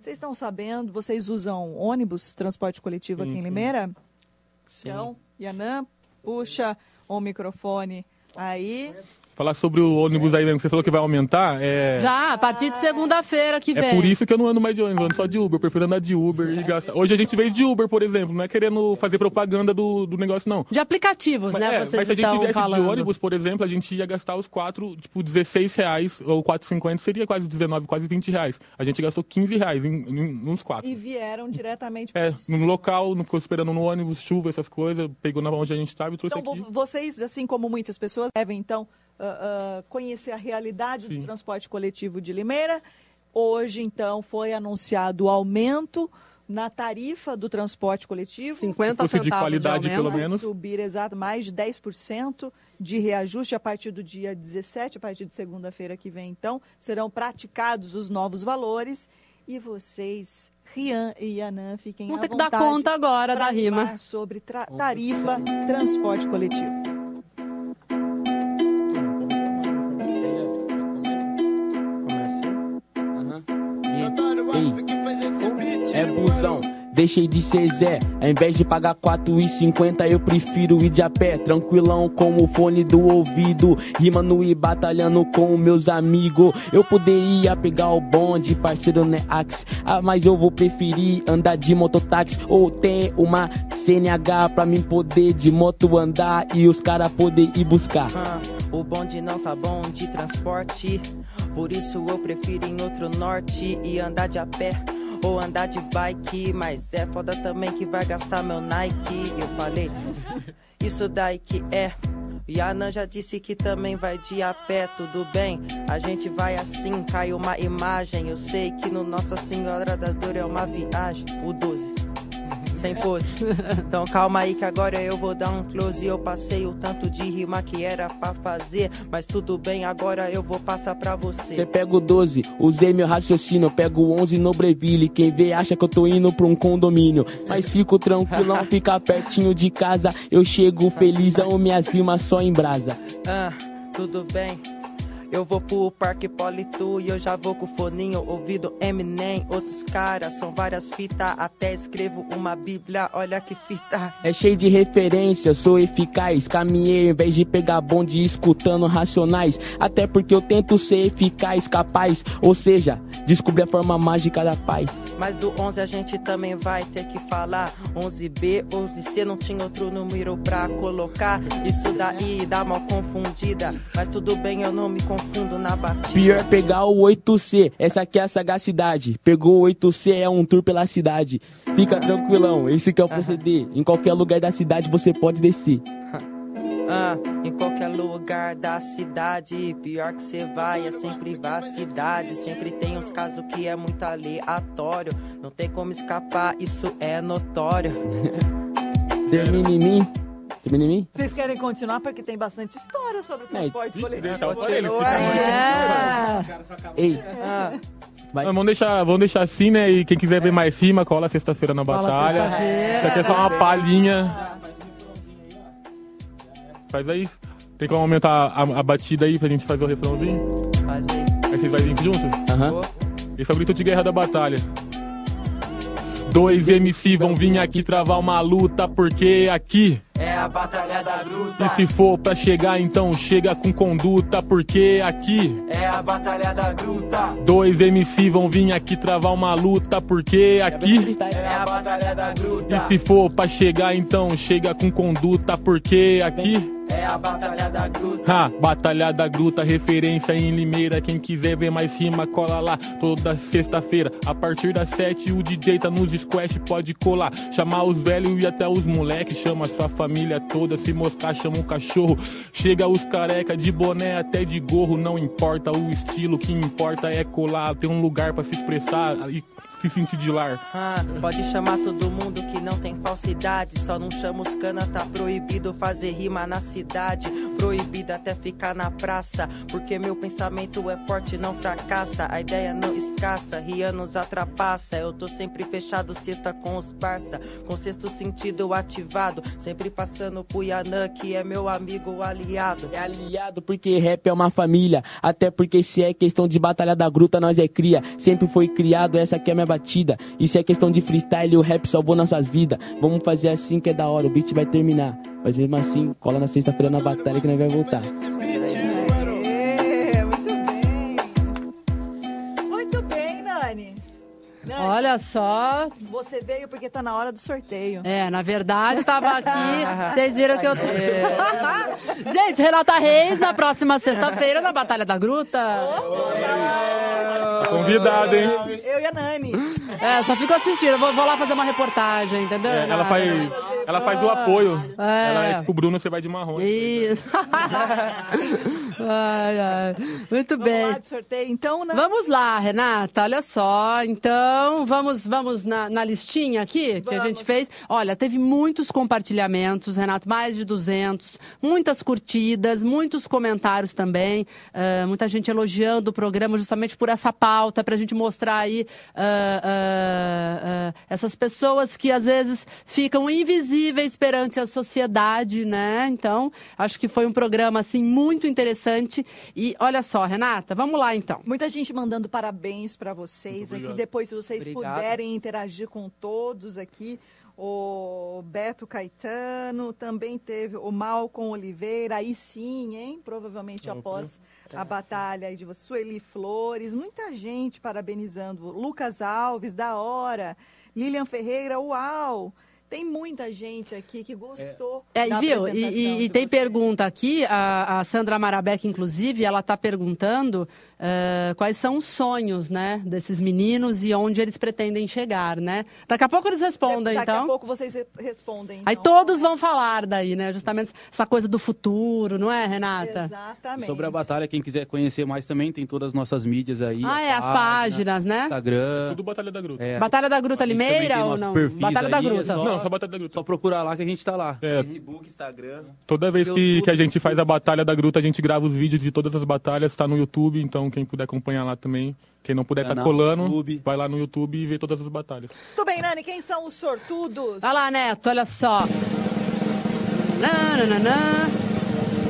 Vocês estão sabendo, vocês usam ônibus, transporte coletivo aqui em Limeira?
Sim.
Então, Yanã, puxa o microfone aí.
Falar sobre o ônibus aí mesmo, que você falou que vai aumentar, é...
Já, a partir de segunda-feira que vem.
É por isso que eu não ando mais de ônibus, ando só de Uber. Eu prefiro andar de Uber e gastar. Hoje a gente veio de Uber, por exemplo, não é querendo fazer propaganda do, do negócio, não.
De aplicativos,
Mas,
né?
é,
vocês
mas se a gente viesse
falando.
de ônibus, por exemplo, a gente ia gastar os quatro, tipo, 16 reais, ou 4,50 seria quase 19, quase 20 reais. A gente gastou 15 reais em, em, nos quatro.
E vieram diretamente
É, no local, não ficou esperando no ônibus, chuva, essas coisas, pegou na onde a gente estava e trouxe
Então,
aqui.
vo- vocês, assim como muitas pessoas, devem, então, ah, conhecer a realidade do transporte coletivo de Limeira. Hoje, então, foi anunciado o aumento na tarifa do transporte coletivo.
50
Se fosse de
centavos
qualidade,
aumento.
pelo menos.
Subir, exato, mais de 10% de reajuste a partir do dia 17, a partir de segunda-feira que vem, então, serão praticados os novos valores. E vocês, Rian e Yanã, fiquem
Vão
à
ter que dar
vontade
conta agora da rima.
sobre tra- tarifa transporte coletivo.
Busão, deixei de ser Zé. Ao invés de pagar 4,50, eu prefiro ir de a pé. Tranquilão com o fone do ouvido. Rimando e batalhando com meus amigos. Eu poderia pegar o bonde, parceiro, né, Axe? Ah, mas eu vou preferir andar de mototáxi. Ou ter uma CNH pra mim poder de moto andar e os cara poder ir buscar.
Ah, o bonde não tá bom de transporte. Por isso eu prefiro em outro norte e andar de a pé ou andar de bike. Mas é foda também que vai gastar meu Nike. Eu falei, isso daí que é. E a Nan já disse que também vai de a pé, tudo bem? A gente vai assim, cai uma imagem. Eu sei que no Nossa Senhora das Dores é uma viagem. O 12. Sem pose. Então calma aí que agora eu vou dar um close. Eu passei o tanto de rima que era pra fazer. Mas tudo bem, agora eu vou passar pra você.
Cê pega o 12, usei meu raciocínio. Eu pego o 11 no Breville. Quem vê acha que eu tô indo pra um condomínio. Mas fico tranquilão, fica pertinho de casa. Eu chego feliz, amo minhas rimas só em brasa.
Ah, tudo bem. Eu vou pro Parque Politu e eu já vou com o foninho ouvido Eminem. Outros caras, são várias fitas. Até escrevo uma bíblia, olha que fita.
É cheio de referência, sou eficaz. Caminhei em vez de pegar bonde escutando racionais. Até porque eu tento ser eficaz, capaz. Ou seja, descobri a forma mágica da paz.
Mas do 11 a gente também vai ter que falar 11B, 11C, não tinha outro número pra colocar Isso daí dá mal confundida Mas tudo bem, eu não me confundo na batida
Pior pegar o 8C, essa aqui é a sagacidade. Pegou o 8C, é um tour pela cidade. Fica tranquilão, esse que é o proceder. Em qualquer lugar da cidade você pode descer.
Ah, em qualquer lugar da cidade, pior que cê vai é sem privacidade. Sempre tem uns casos que é muito aleatório. Não tem como escapar, isso é notório.
Termina em mim. Termina em mim?
Vocês querem continuar porque tem bastante história sobre o transporte coletivo.
deixa só eles,
É.
Ei.
Ah.
Vai.
Vamos deixar, vamos deixar assim, né? E quem quiser ver mais cima, cola sexta-feira na batalha.
sexta-feira.
Isso aqui é só uma palhinha. Faz aí. Tem como aumentar a, a batida aí pra gente fazer o refrãozinho?
Faz aí.
Aí vocês vão vir junto?
Aham.
Esse é o grito de guerra da batalha. Dois MC vão vir aqui travar uma luta, porque aqui.
É a batalha da gruta.
E se for pra chegar, então chega com conduta, porque aqui.
É a batalha da gruta.
Dois MC vão vir aqui travar uma luta, porque aqui.
É a batalha da gruta.
E se for pra chegar, então chega com conduta, porque aqui.
É a batalha da gruta.
Ha, Batalha da Gruta, referência em Limeira. Quem quiser ver mais rima, cola lá toda sexta-feira. A partir das sete, o DJ tá nos squash, pode colar. Chamar os velhos e até os moleques. Chama sua família toda, se moscar, chama um cachorro. Chega os careca de boné até de gorro. Não importa o estilo, o que importa é colar. Ter um lugar pra se expressar e se sentir de lar.
Ah, pode chamar todo mundo que não tem falsidade. Só não chama os cana, tá proibido fazer rima na cidade. Proibido até ficar na praça. Porque meu pensamento é forte, não fracassa. A ideia não escassa, Rian nos atrapassa. Eu tô sempre fechado, sexta com os parça. Com sexto sentido ativado. Sempre passando pro Yanã, que é meu amigo aliado.
É aliado porque rap é uma família. Até porque se é questão de batalha da gruta, nós é cria. Sempre foi criado, essa aqui é a minha batida. Se é questão de freestyle, o rap salvou nossas vidas. Vamos fazer assim que é da hora, o beat vai terminar. Mas mesmo assim, cola na sexta-feira na batalha que nós vai voltar.
Olha só.
Você veio porque tá na hora do sorteio.
É, na verdade, eu tava aqui. Vocês viram que eu. Gente, Renata Reis, na próxima sexta-feira, na Batalha da Gruta.
Convidado, hein?
Eu e a Nani.
É, só fico assistindo. Eu vou, vou lá fazer uma reportagem, entendeu?
É, ela faz, ela faz o apoio.
É.
Ela é tipo Bruno, você vai de marrom.
Ih. ai, ai. Muito
Vamos
bem.
lá de sorteio, então, né?
Vamos lá, Renata, olha só. Então, vamos vamos na, na listinha aqui que a
Vamos.
gente fez. Olha, teve muitos compartilhamentos, Renato, mais de 200, muitas curtidas, muitos comentários também, ah, muita gente elogiando o programa justamente por essa pauta, para a gente mostrar aí ah, ah, essas pessoas que às vezes ficam invisíveis perante a sociedade, né? Então, acho que foi um programa assim muito interessante. E olha só, Renata, vamos lá então.
Muita gente mandando parabéns para vocês aqui. Depois, vocês
Obrigado.
puderem interagir com todos aqui. O Beto Caetano, também teve o Malcom Oliveira, aí sim, hein? Provavelmente
Opa.
após a batalha aí de você. Sueli Flores, muita gente parabenizando. Lucas Alves, da hora. Lilian Ferreira, uau! Tem muita gente aqui que gostou
É,
da
viu? E, e- e tem
vocês.
pergunta aqui, a, a Sandra Marabeck, inclusive, ela está perguntando eh, quais são os sonhos, né, desses meninos e onde eles pretendem chegar, né? Daqui a pouco eles respondem,
Daqui
então.
a pouco vocês re- respondem.
Aí
então.
todos vão falar daí, né? Justamente essa coisa do futuro, não é, Renata?
Exatamente.
Sobre a batalha, quem quiser conhecer mais também, tem todas as nossas mídias aí.
Ah, é, as páginas, né?
Instagram.
Tudo Batalha da Gruta.
É.
Batalha da Gruta Limeira ou não? Batalha da
aí, é
Gruta.
só-
Não, só Batalha da Gruta.
Só procurar lá que a gente tá lá.
É,
Facebook, Instagram.
toda vez que, que a gente faz a Batalha da Gruta, a gente grava os vídeos de todas as batalhas, tá no YouTube, então quem puder acompanhar lá também. Quem não puder tá
Canal
colando,
YouTube.
vai lá no YouTube e vê todas as batalhas.
Muito bem, Nani, quem são os sortudos?
Vai lá, Neto, olha só. Nananana.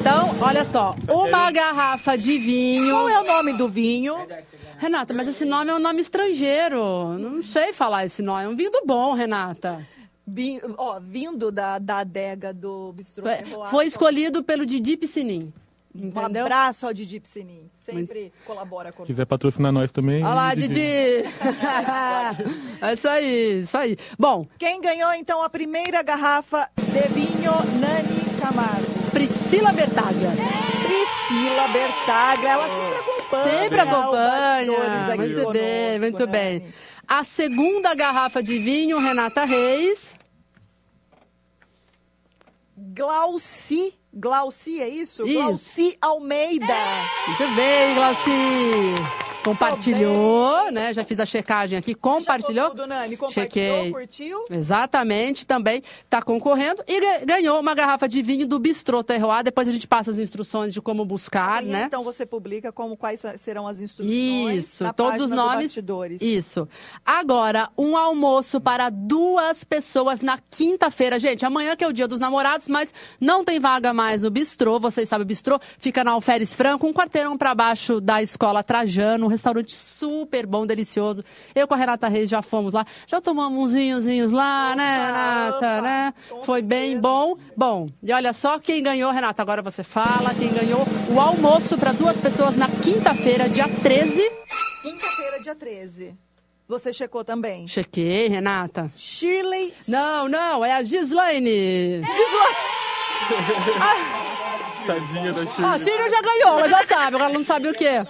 Então, olha só. Uma garrafa de vinho.
Qual é o nome do vinho?
Renata, mas esse nome é um nome estrangeiro. Não sei falar esse nome. É um vinho do bom, Renata.
Bi- ó, vindo da, da adega do Bistrô
Foi,
Terroir.
foi escolhido pelo Didi Piscinim.
Um
Entendeu?
abraço ao Didi Piscinim. Sempre colabora
Se
conosco.
quiser patrocinar nós também.
Olha lá,
Didi.
É isso aí, isso aí. Bom,
Quem ganhou, então, a primeira garrafa de vinho Nani Camargo?
Priscila Bertaglia.
Priscila Bertaglia. Ela sempre acompanha.
Sempre
né, o
acompanha. Muito
conosco,
bem, muito
Nani.
bem. A segunda garrafa de vinho, Renata Reis.
Glauci. Glauci, é isso?
Isso.
Glauci Almeida.
Muito bem, Glauci. Compartilhou, né? Já fiz a checagem aqui, compartilhou.
Tudo, Nani. Compartilhou,
Chequei.
curtiu?
Exatamente, também está concorrendo e ga- ganhou uma garrafa de vinho do Bistrô Terroir. Depois a gente passa as instruções de como buscar,
Amanhã,
né?
Então você publica como quais serão as instruções
Isso, todos os nomes. Isso. Agora, um almoço para duas pessoas na quinta-feira. Gente, amanhã que é o dia dos namorados, mas não tem vaga mais no bistrô. Vocês sabem, o bistrô fica na Alferes Franco, um quarteirão para baixo da Escola Trajano, restaurante super bom, delicioso. Eu com a Renata Reis já fomos lá, já tomamos uns vinhozinhos lá, né, Renata, né? Foi bem bom. Bom, e olha só quem ganhou, Renata, agora você fala, quem ganhou o almoço para duas pessoas na quinta-feira, dia 13.
Quinta-feira, dia 13. Você checou também?
Chequei, Renata.
Shirley.
Não, não, é a Gislaine.
Tadinha da Shirley.
a Shirley já ganhou, ela já sabe, agora ela não sabe o quê.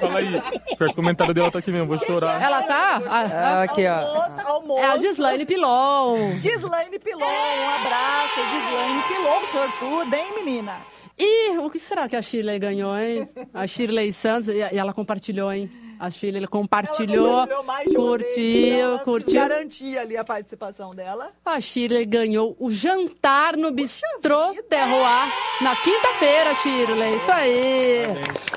Fala aí. O comentário dela tá aqui mesmo, vou chorar.
Ela tá? Ah, ah.
Aqui, ó.
Almoço, almoço.
É a Gislaine Pilon.
Gislaine Pilon, um abraço. Gislaine Pilon, sortuda, hein, menina?
E o que será que a Shirley ganhou, hein? A Shirley Santos, e ela compartilhou, hein? A Shirley compartilhou,
vez,
curtiu,
ela
curtiu.
Garantia ali a participação dela.
A Shirley ganhou o jantar no Bistrô Terroir na quinta-feira, Shirley. Isso aí.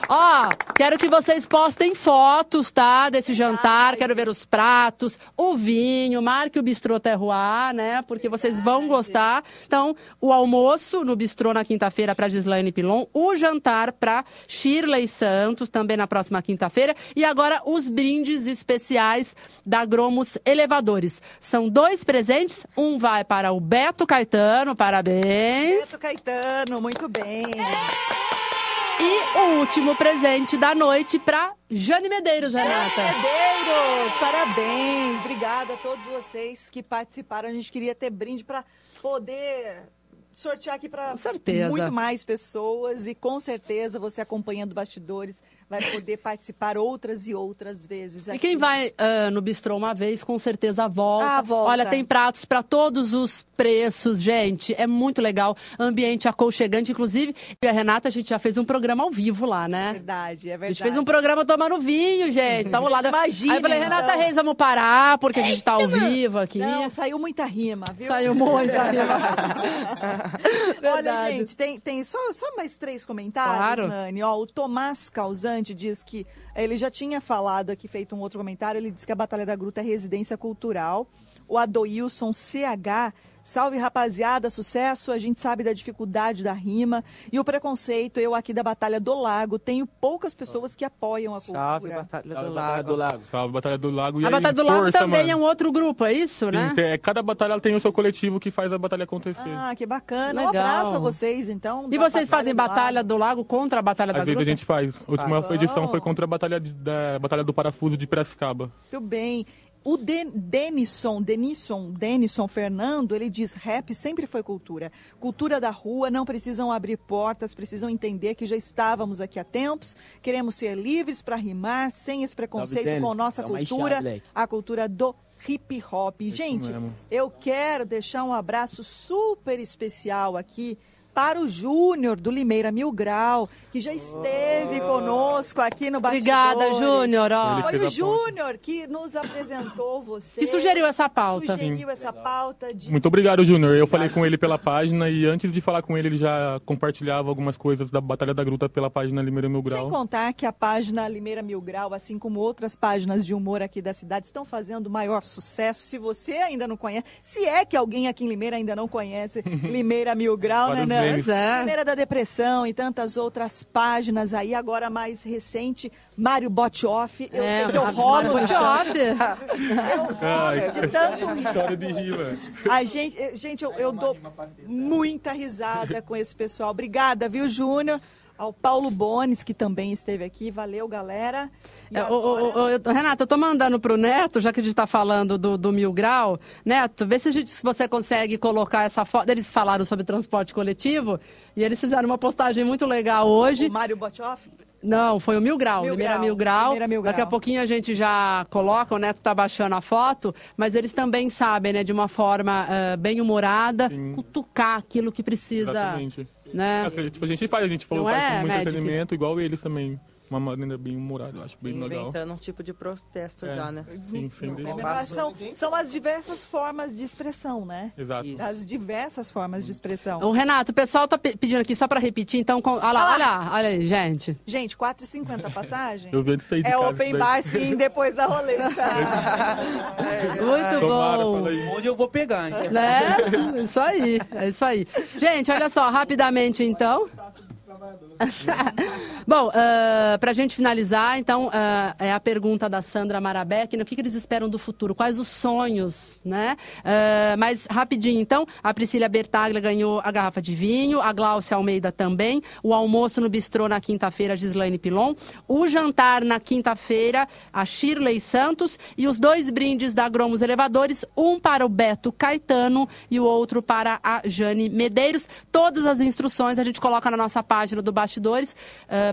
Ó, quero que vocês postem fotos, tá? Desse jantar. Quero ver os pratos, o vinho. Marque o Bistrô Terroir, né? Porque vocês vão gostar. Então, o almoço no Bistrô na quinta-feira para Gislaine Pilon. O jantar para Shirley Santos, também na próxima quinta-feira. E agora, os brindes especiais da Gromos Elevadores. São dois presentes. Um vai para o Beto Caetano, parabéns.
Beto Caetano, muito bem.
E o último presente da noite para Jane Medeiros, Renata.
Medeiros, parabéns. Obrigada a todos vocês que participaram. A gente queria ter brinde para poder sortear aqui para muito mais pessoas e com certeza você acompanhando bastidores vai poder participar outras e outras vezes.
E
aqui.
quem vai ah, no bistrô uma vez, com certeza volta.
Ah, volta.
Olha, tem pratos para todos os preços, gente. É muito legal. Ambiente aconchegante, inclusive. E a Renata, a gente já fez um programa ao vivo lá, né?
Verdade, é
A
verdade.
gente fez um programa tomando vinho, gente. Tamo lá.
Imagina,
Aí eu falei, Renata
então.
Reis, vamos parar, porque a gente tá ao vivo aqui.
Não, saiu muita rima, viu?
Saiu muita rima.
Olha, gente, tem, tem só, só mais três comentários,
Claro.
Nani. Ó, o Tomás Causante diz que ele já tinha falado aqui, feito um outro comentário, ele diz que a Batalha da Gruta é residência cultural. O Adoilson CH, salve rapaziada, sucesso, a gente sabe da dificuldade da rima. E o preconceito, eu aqui da Batalha do Lago, tenho poucas pessoas que apoiam a cultura.
Salve, Batalha
Salve,
do
Batalha
Lago.
do Lago.
Salve, Batalha do Lago. E
A Batalha do Lago
força,
também
mano.
é um outro grupo, é isso, né?
Sim, tem- é, cada batalha tem o seu coletivo que faz a batalha acontecer.
Ah, que bacana. Um
Legal.
abraço a vocês, então.
E vocês fazem
do.
Batalha do Lago contra a Batalha da
Às vezes a gente faz. A última edição foi contra a batalha, de- da, batalha do Parafuso de Piracicaba.
Muito bem. O Den Denison, Denison, Denison Fernando, ele diz: rap sempre foi cultura. Cultura da rua, não precisam abrir portas, precisam entender que já estávamos aqui há tempos. Queremos ser livres para rimar, sem esse preconceito
Salve,
com nossa
uma
cultura,
moleque.
a cultura do hip hop. Gente,
mesmo.
eu quero deixar um abraço super especial aqui para o Júnior do Limeira Mil Grau, que já esteve conosco aqui no Bastidores.
Obrigada, Júnior.
Ele
Foi o Júnior que nos apresentou você.
Que sugeriu essa pauta.
Sugeriu essa pauta de
Muito obrigado, Júnior. Eu falei com ele pela página e antes de falar com ele, ele já compartilhava algumas coisas da Batalha da Gruta pela página Limeira Mil
Sem
Grau.
contar que a página Limeira Mil Grau, assim como outras páginas de humor aqui da cidade, estão fazendo maior sucesso. Se você ainda não conhece, se é que alguém aqui em Limeira ainda não conhece Limeira Mil Grau, né,
Pois é.
Limeira da Depressão e tantas outras páginas aí. Agora, mais recente, Mário Botioff. Eu
É,
sei que eu
Mário
rolo.
Botioff.
Eu rolo de tanto rir.
História de rir.
A gente, gente eu, eu dou muita risada com esse pessoal. Obrigada, viu, Júnior? Ao Paulo Bones, que também esteve aqui. Valeu, galera.
É, ô, ô, ô, eu- Renata, eu tô mandando pro Neto, já que a gente tá falando do, do Mil Grau. Neto, vê se, a gente- se você consegue colocar essa foto. Eles falaram sobre transporte coletivo e eles fizeram uma postagem muito legal hoje.
O Mário Botioff?
Não, foi o Mil Grau,
Mil
Limeira
Grau,
Mil Grau.
Limeira Mil
Daqui a
Grau.
pouquinho a gente já coloca, o Neto tá baixando a foto, mas eles também sabem, né, de uma forma ah, bem humorada, cutucar aquilo que precisa.
Exatamente.
Né?
É, tipo, a gente faz, a gente falou, faz
é,
com muito
Magic?
entretenimento, igual eles também. Uma maneira bem humorada, eu acho bem legal.
Inventando um tipo de protesto
É,
já, né?
Sim, sem dúvida.
São, são as diversas formas de expressão, né?
Exato.
Isso.
As diversas formas de expressão.
O Renato, o pessoal tá pe- pedindo aqui só pra repetir, então. com- Olha lá,
Ah.
olha lá, olha aí, gente.
Gente, 4,50 a passagem?
Eu vi de sair de
É
casa.
open bar, sim, depois da roleta.
Muito
Tomara,
bom.
Onde eu vou pegar, hein?
Né? Isso aí, é isso aí. Gente, olha só, rapidamente então. Bom, uh, para a gente finalizar, então, ah, é a pergunta da Sandra Marabeck, né? o que, que eles esperam do futuro? Quais os sonhos, né? Ah, mas, rapidinho, então, a Priscila Bertaglia ganhou a garrafa de vinho, a Glaucia Almeida também, o almoço no bistrô na quinta-feira, a Gislaine Pilon, o jantar na quinta-feira, a Shirley Santos, e os dois brindes da Gromos Elevadores, um para o Beto Caetano e o outro para a Jane Medeiros. Todas as instruções a gente coloca na nossa página do Bastidores,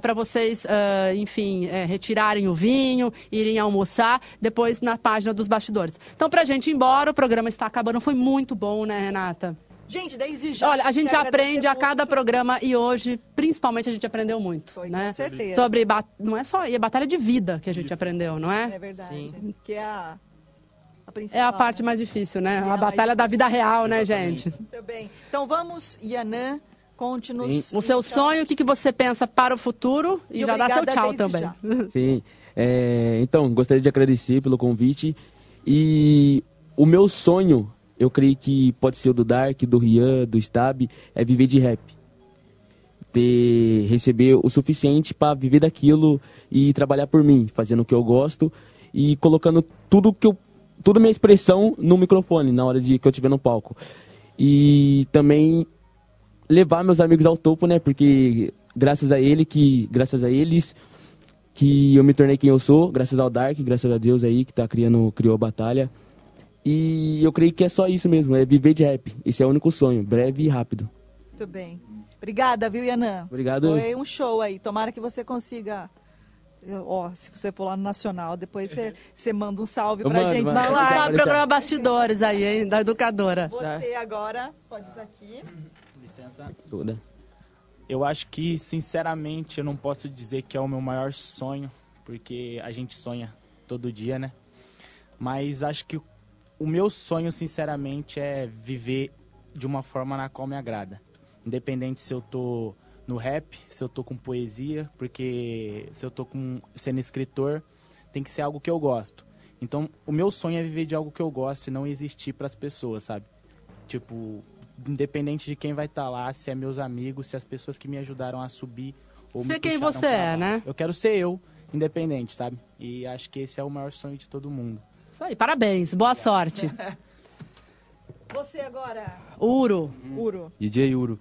para vocês, ah, enfim, eh, retirarem o vinho, irem almoçar, depois na página dos Bastidores. Então, pra gente ir embora, o programa está acabando. Foi muito bom, né, Renata?
Gente, desde já.
Olha, a gente aprende a cada
muito.
programa e hoje, principalmente, a gente aprendeu muito.
Foi,
né?
com certeza.
Sobre. Não é só. E é batalha de vida que a gente aprendeu, não é?
É verdade.
Sim.
Que é a, a
É a parte mais difícil, né?
É a
A batalha da vida real, né, gente?
Muito bem. Então vamos, Yanã, conte-nos.
O seu sonho, o que, que você pensa para o futuro? E,
E
já dá seu tchau também.
Sim. É, então, gostaria de agradecer pelo convite. E o meu sonho, eu creio que pode ser o do Dark, do Rian, do Stab, é viver de rap. Ter, receber o suficiente para viver daquilo e trabalhar por mim, fazendo o que eu gosto e colocando tudo que eu toda minha expressão no microfone na hora de que eu estiver no palco. E também levar meus amigos ao topo, né? Porque graças a ele que graças a eles que eu me tornei quem eu sou, graças ao Dark, graças a Deus aí que tá criando criou a batalha. E eu creio que é só isso mesmo, é viver de rap. Esse é o único sonho, breve e rápido.
Muito bem. Obrigada, viu, Yanã?
Obrigado.
Foi um show aí. Tomara que você consiga. Ó, se você for lá no Nacional, depois você, você manda um salve
Eu
pra
mando,
gente.
mando.
Vai lá.
programa Bastidores aí, hein, da educadora.
Você agora, pode usar aqui.
Toda.
Eu acho que, sinceramente, eu não posso dizer que é o meu maior sonho, porque a gente sonha todo dia, né? Mas acho que o meu sonho, sinceramente, é viver de uma forma na qual me agrada. Independente se eu tô no rap, se eu tô com poesia, porque se eu tô com, sendo escritor, tem que ser algo que eu gosto. Então, o meu sonho é viver de algo que eu gosto e não existir para as pessoas, sabe? Tipo, independente de quem vai estar lá, se é meus amigos, se as pessoas que me ajudaram a subir ou
Ser
me
quem você é, né?
Eu quero ser eu, independente, sabe? E acho que esse é o maior sonho de todo mundo.
Isso aí, parabéns, boa sorte.
Você agora,
Uro.
Uro.
DJ Uro.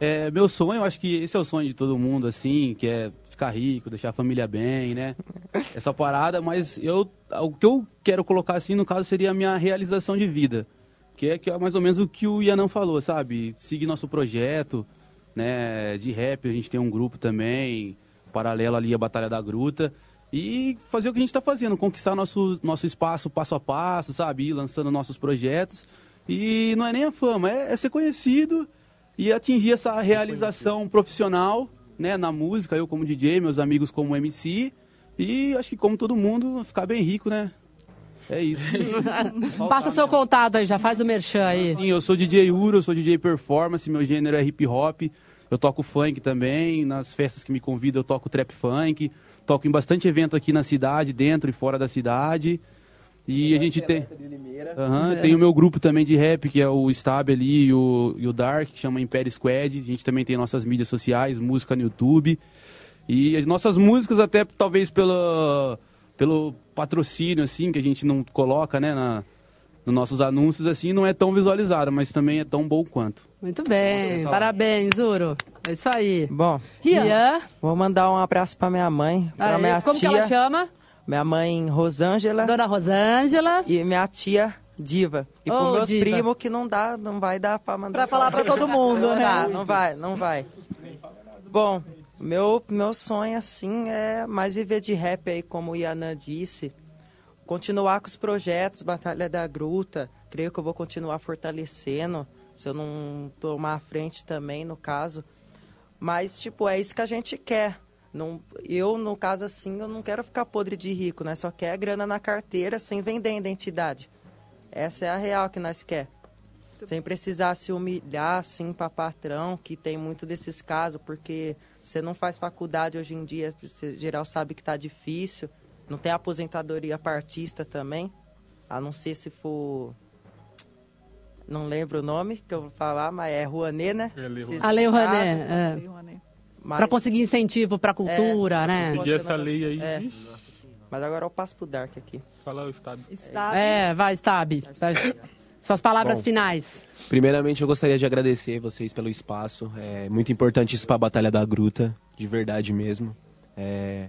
É, meu sonho, eu acho que esse é o sonho de todo mundo, assim, que é ficar rico, deixar a família bem, né? essa parada, mas eu, o que eu quero colocar assim, no caso, seria a minha realização de vida. Que é, que é mais ou menos o que o Ianão falou, sabe? Seguir nosso projeto, né? De rap, a gente tem um grupo também, paralelo ali à Batalha da Gruta. E fazer o que a gente está fazendo, conquistar nosso, nosso espaço passo a passo, sabe? Ir lançando nossos projetos. E não é nem a fama, é, é ser conhecido e atingir essa realização profissional né, na música, eu como DJ, meus amigos como MC. E acho que como todo mundo, ficar bem rico, né? É isso.
Passa seu contato aí, já faz o merchan aí.
Sim, eu sou DJ Uro, eu sou DJ Performance, meu gênero é hip hop. Eu toco funk também, nas festas que me convidam eu toco trap funk. Toco em bastante evento aqui na cidade, dentro e fora da cidade. E a gente tem. Aham, tem o meu grupo também de rap, que é o Stab ali e o, e o Dark, que chama Império Squad. A gente também tem nossas mídias sociais, música no YouTube. E as nossas músicas, até talvez pelo, pelo patrocínio, assim, que a gente não coloca, né, na, nos nossos anúncios, assim, não é tão visualizada, mas também é tão bom quanto.
Muito bem, parabéns, Uro. É isso aí.
Bom,
Rian.
vou mandar um abraço pra minha mãe, pra
Aí,
minha
como
tia.
que ela chama?
Minha mãe Rosângela.
Dona Rosângela.
E minha tia Diva. E
Ô,
com meus
Diva.
primos que não dá, não vai dar pra mandar.
Pra falar pra todo mundo,
não
né?
Dá, não vai, não vai. Bom, meu, meu sonho, assim, é mais viver de rap aí, como o Yanan disse. Continuar com os projetos, Batalha da Gruta. Creio que eu vou continuar fortalecendo, se eu não tomar a frente também, no caso. Mas, tipo, é isso que a gente quer. Não, eu, no caso assim, eu não quero ficar podre de rico, né? Só quer grana na carteira sem vender identidade. Essa é a real que nós quer. Sem precisar se humilhar, assim, para patrão, que tem muito desses casos, porque você não faz faculdade hoje em dia, você geral sabe que tá difícil. Não tem aposentadoria para artista também, a não ser se for... Não lembro o nome que eu vou falar, mas é Rouanet, né? Vocês
A Lei
casam,
Rouanet, é.
mas-
Pra conseguir incentivo pra cultura,
É,
né?
Seguir essa lei aí.
É. Mas agora eu passo pro Dark aqui.
Falar o estado.
É, vai, Stab. Vai. Suas palavras
Bom.
finais.
Primeiramente, eu gostaria de agradecer vocês pelo espaço. É muito importante isso para a Batalha da Gruta, de verdade mesmo. É,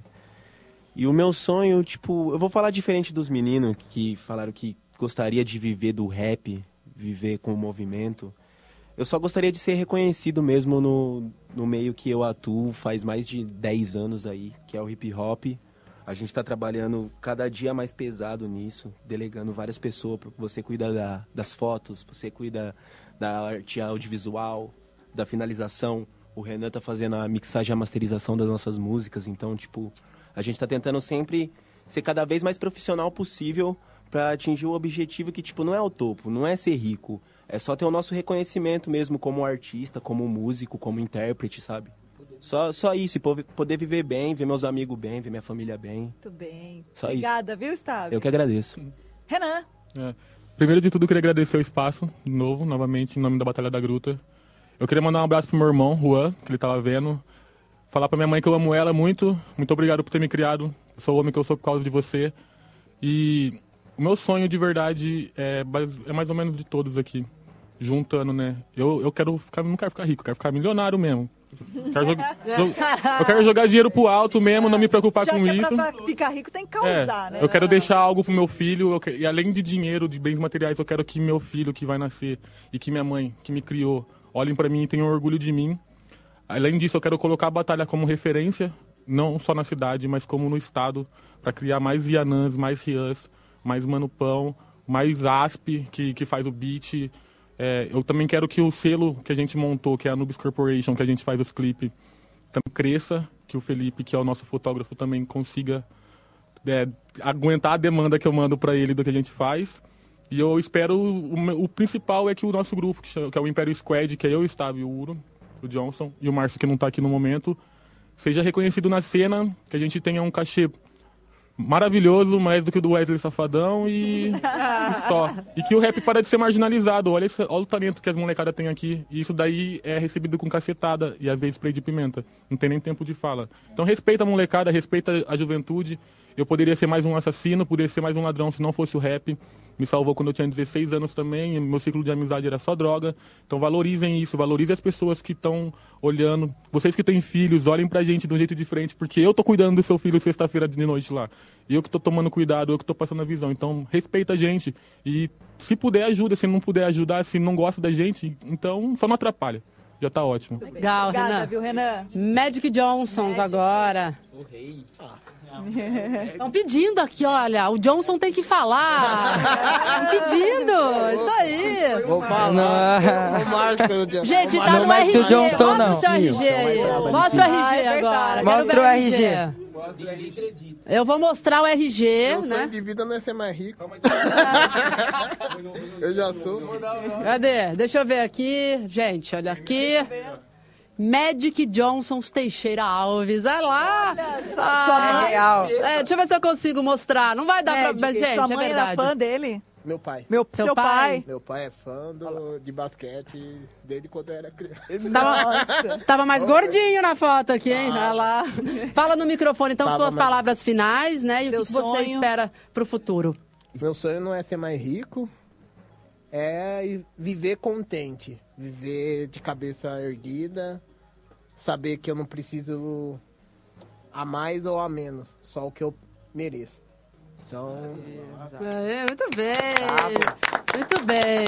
E o meu sonho, tipo, eu vou falar diferente dos meninos que falaram que gostaria de viver do rap, viver com o movimento. Eu só gostaria de ser reconhecido mesmo no, no meio que eu atuo faz mais de 10 anos aí, que é o hip hop. A gente está trabalhando cada dia mais pesado nisso, delegando várias pessoas. Você cuida da- das fotos, você cuida da arte audiovisual, da finalização. O Renan tá fazendo a mixagem e a masterização das nossas músicas. Então, tipo, a gente tá tentando sempre ser cada vez mais profissional possível para atingir o objetivo que, tipo, não é o topo, não é ser rico. É só ter o nosso reconhecimento mesmo como artista, como músico, como intérprete, sabe? Só, só isso, e po- poder viver bem, ver meus amigos bem, ver minha família bem.
Muito bem.
Só
Obrigada, viu, Stab?
Eu que agradeço.
Renan.
É. Primeiro de tudo, eu queria agradecer o espaço de novo, novamente, em nome da Batalha da Gruta. Eu queria mandar um abraço pro meu irmão, Juan, que ele tava vendo. Falar pra minha mãe que eu amo ela muito. Muito obrigado por ter me criado. Eu sou o homem que eu sou por causa de você. E o meu sonho de verdade é, é mais ou menos de todos aqui. Juntando, né? Eu, eu quero ficar, não quero ficar rico, eu quero ficar milionário mesmo. Quero jogar- jo- eu quero jogar dinheiro pro alto mesmo, não me preocupar
Já
com
é
isso.
pra ficar rico, tem que
É,
causar, né?
Eu quero deixar algo pro meu filho, eu e além de dinheiro, de bens materiais, eu quero que meu filho que vai nascer e que minha mãe, que me criou, olhem pra mim e tenham orgulho de mim. Além disso, eu quero colocar a batalha como referência, não só na cidade, mas como no estado, para criar mais Ianãs, mais Rians, mais Mano Pão, mais Asp, que, que faz o beat. É, eu também quero que o selo que a gente montou, que é a Nubis Corporation, que a gente faz os clipes, também cresça, que o Felipe, que é o nosso fotógrafo, também consiga é, aguentar a demanda que eu mando para ele do que a gente faz. E eu espero, o, o principal é que o nosso grupo, que, chama- que é o Império Squad, que é eu, o Stab, o Uro, o Johnson e o Márcio, que não está aqui no momento, seja reconhecido na cena, que a gente tenha um cachê maravilhoso, mais do que o do Wesley Safadão e, e só. E que o rap para de ser marginalizado. Olha, esse- olha o talento que as molecadas têm aqui. E isso daí é recebido com cacetada e às vezes spray de pimenta. Não tem nem tempo de fala. Então respeita a molecada, respeita a juventude. Eu poderia ser mais um assassino, poderia ser mais um ladrão se não fosse o rap. Me salvou quando eu tinha 16 anos também, meu ciclo de amizade era só droga. Então valorizem isso, valorizem as pessoas que estão olhando. Vocês que têm filhos, olhem pra gente de um jeito diferente, porque eu tô cuidando do seu filho sexta-feira de noite lá. Eu que tô tomando cuidado, eu que tô passando a visão. Então respeita a gente e se puder ajuda, se não puder ajudar, se não gosta da gente, então só não atrapalha. Já tá ótimo.
Legal,
Obrigada,
Renan.
viu, Renan?
Magic Johnsons agora.
O rei.
Estão pedindo aqui, olha, o Johnson tem que falar. Estão pedindo, isso aí.
Vou falar.
Não.
O Márcio,
Gente, tá
Não
no
mete o
RG.
Johnson,
Mostra
não.
o seu RG aí. Mostra o RG
Ah, é
agora. Quero
Mostra o RG.
Eu vou mostrar o RG,
Meu sonho
né?
de vida não é ser mais rico. Eu já sou.
Cadê? Deixa eu ver aqui. Gente, olha aqui. Magic Johnsons Teixeira Alves. Olha lá.
só,
Ah,
sua mãe-
real.
é, deixa eu ver se eu consigo mostrar. Não vai dar pra.
Magic,
Mas, gente,
sua
é
mãe
verdade.
era fã dele?
Meu pai.
Meu,
Seu
seu,
pai?
pai.
Meu pai é fã do, de basquete desde quando eu era criança.
Tava, tava mais gordinho na foto aqui, hein? Olha lá. Fala no microfone, então,
Tava
suas
mais-
palavras finais, né? E
Seu
o que, que você espera pro futuro.
Meu sonho não é ser mais rico, é viver contente. Viver de cabeça erguida, saber que eu não preciso a mais ou a menos, só o que eu mereço. Então,
É, muito bem. Muito bem.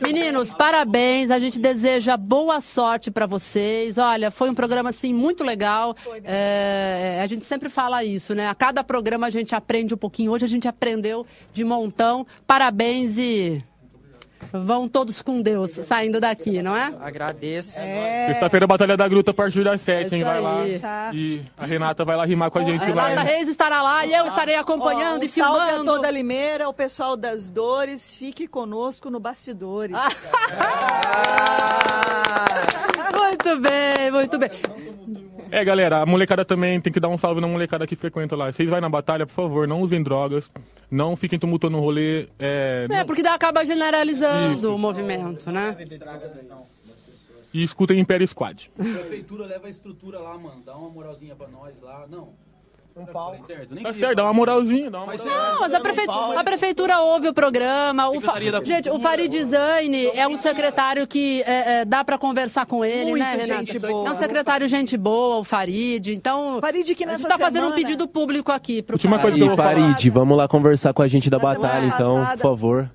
Meninos, parabéns. A gente deseja boa sorte para vocês. Olha, foi um programa assim muito legal. É, a gente sempre fala isso, né? A cada programa a gente aprende um pouquinho. Hoje a gente aprendeu de montão. Parabéns e vão todos com Deus saindo daqui, não é?
Agradeço.
Sexta-feira, Batalha da Gruta, a partir das 7, hein?
isso
Vai lá. E a Renata vai lá rimar com a gente lá.
Renata Reis estará lá e eu estarei acompanhando
Ó,
e
um salve a
filmando.
toda a Limeira, o pessoal das Dores, fique conosco no Bastidores.
Muito bem, muito bem.
É, galera, a molecada também tem que dar um salve na molecada que frequenta lá. Vocês vai na batalha, por favor, não usem drogas, não fiquem tumultuando o rolê. É,
É, porque daí acaba generalizando o movimento, né?
E escutem Império Squad.
A prefeitura leva a estrutura lá, mano. Dá uma moralzinha pra nós lá. Não. Um pau. Certo. Nem
Tá certo, dá uma moralzinha, dá uma moralzinha.
Não, mas a prefeitura, a prefeitura ouve o programa. O fa... Gente, o Farid Zaine é um secretário que é, é, dá pra conversar com ele,
Muito
né, Renata?
gente boa.
É um secretário gente boa, o Farid. Então,
Farid, que
a
nessa
gente tá fazendo um
semana-
pedido público aqui pro
Última coisa que eu
E
vou falar.
Farid, vamos lá conversar com a gente da
semana
batalha, então, por favor.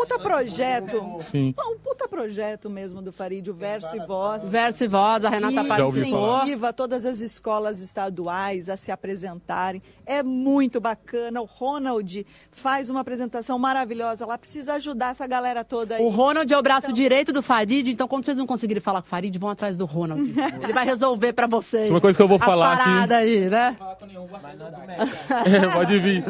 Puta projeto.
Sim.
Um puta projeto mesmo do Farid, o Verso e Voz.
Verso e Voz, a Renata participou.
incentiva todas as escolas estaduais a se apresentarem. É muito bacana. O Ronald faz uma apresentação maravilhosa lá. Precisa ajudar essa galera toda aí.
O Ronald é o braço direito do Farid, então quando vocês não conseguirem falar com o Farid, vão atrás do Ronald. Ele vai resolver pra vocês.
Última coisa que eu vou falar aqui-
aí, né?
É, pode vir.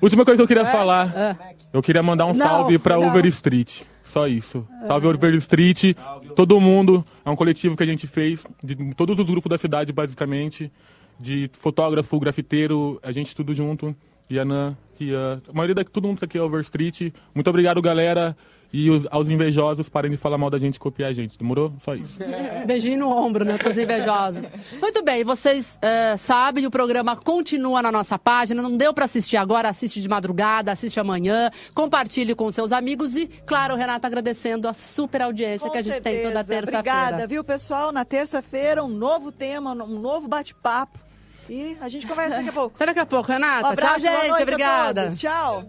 Última coisa que eu queria falar. Eu queria mandar um
Não,
salve pra
não.
Over Street. Só isso. Salve Over Street. Todo mundo. É um coletivo que a gente fez. De todos os grupos da cidade, basicamente. De fotógrafo, grafiteiro, a gente tudo junto. Yanã, Rian. A maioria daqui, todo mundo aqui é Over Street. Muito obrigado, galera. E os- aos invejosos, parem de falar mal da gente e copiar a gente. Demorou? Só isso.
Beijinho no ombro, né, pros invejosos. Muito bem, vocês eh, sabem, o programa continua na nossa página. Não deu para assistir agora, assiste de madrugada, assiste amanhã. Compartilhe com seus amigos e, claro, Renata, agradecendo a super audiência
Com
que a gente tem toda
certeza.
terça-feira.
Obrigada, viu, pessoal? Na terça-feira, um novo tema, um novo bate-papo. E a gente conversa daqui a pouco.
Até daqui a pouco, Renata.
Um abraço,
Tchau,
boa
gente. Obrigada.
todos. Tchau.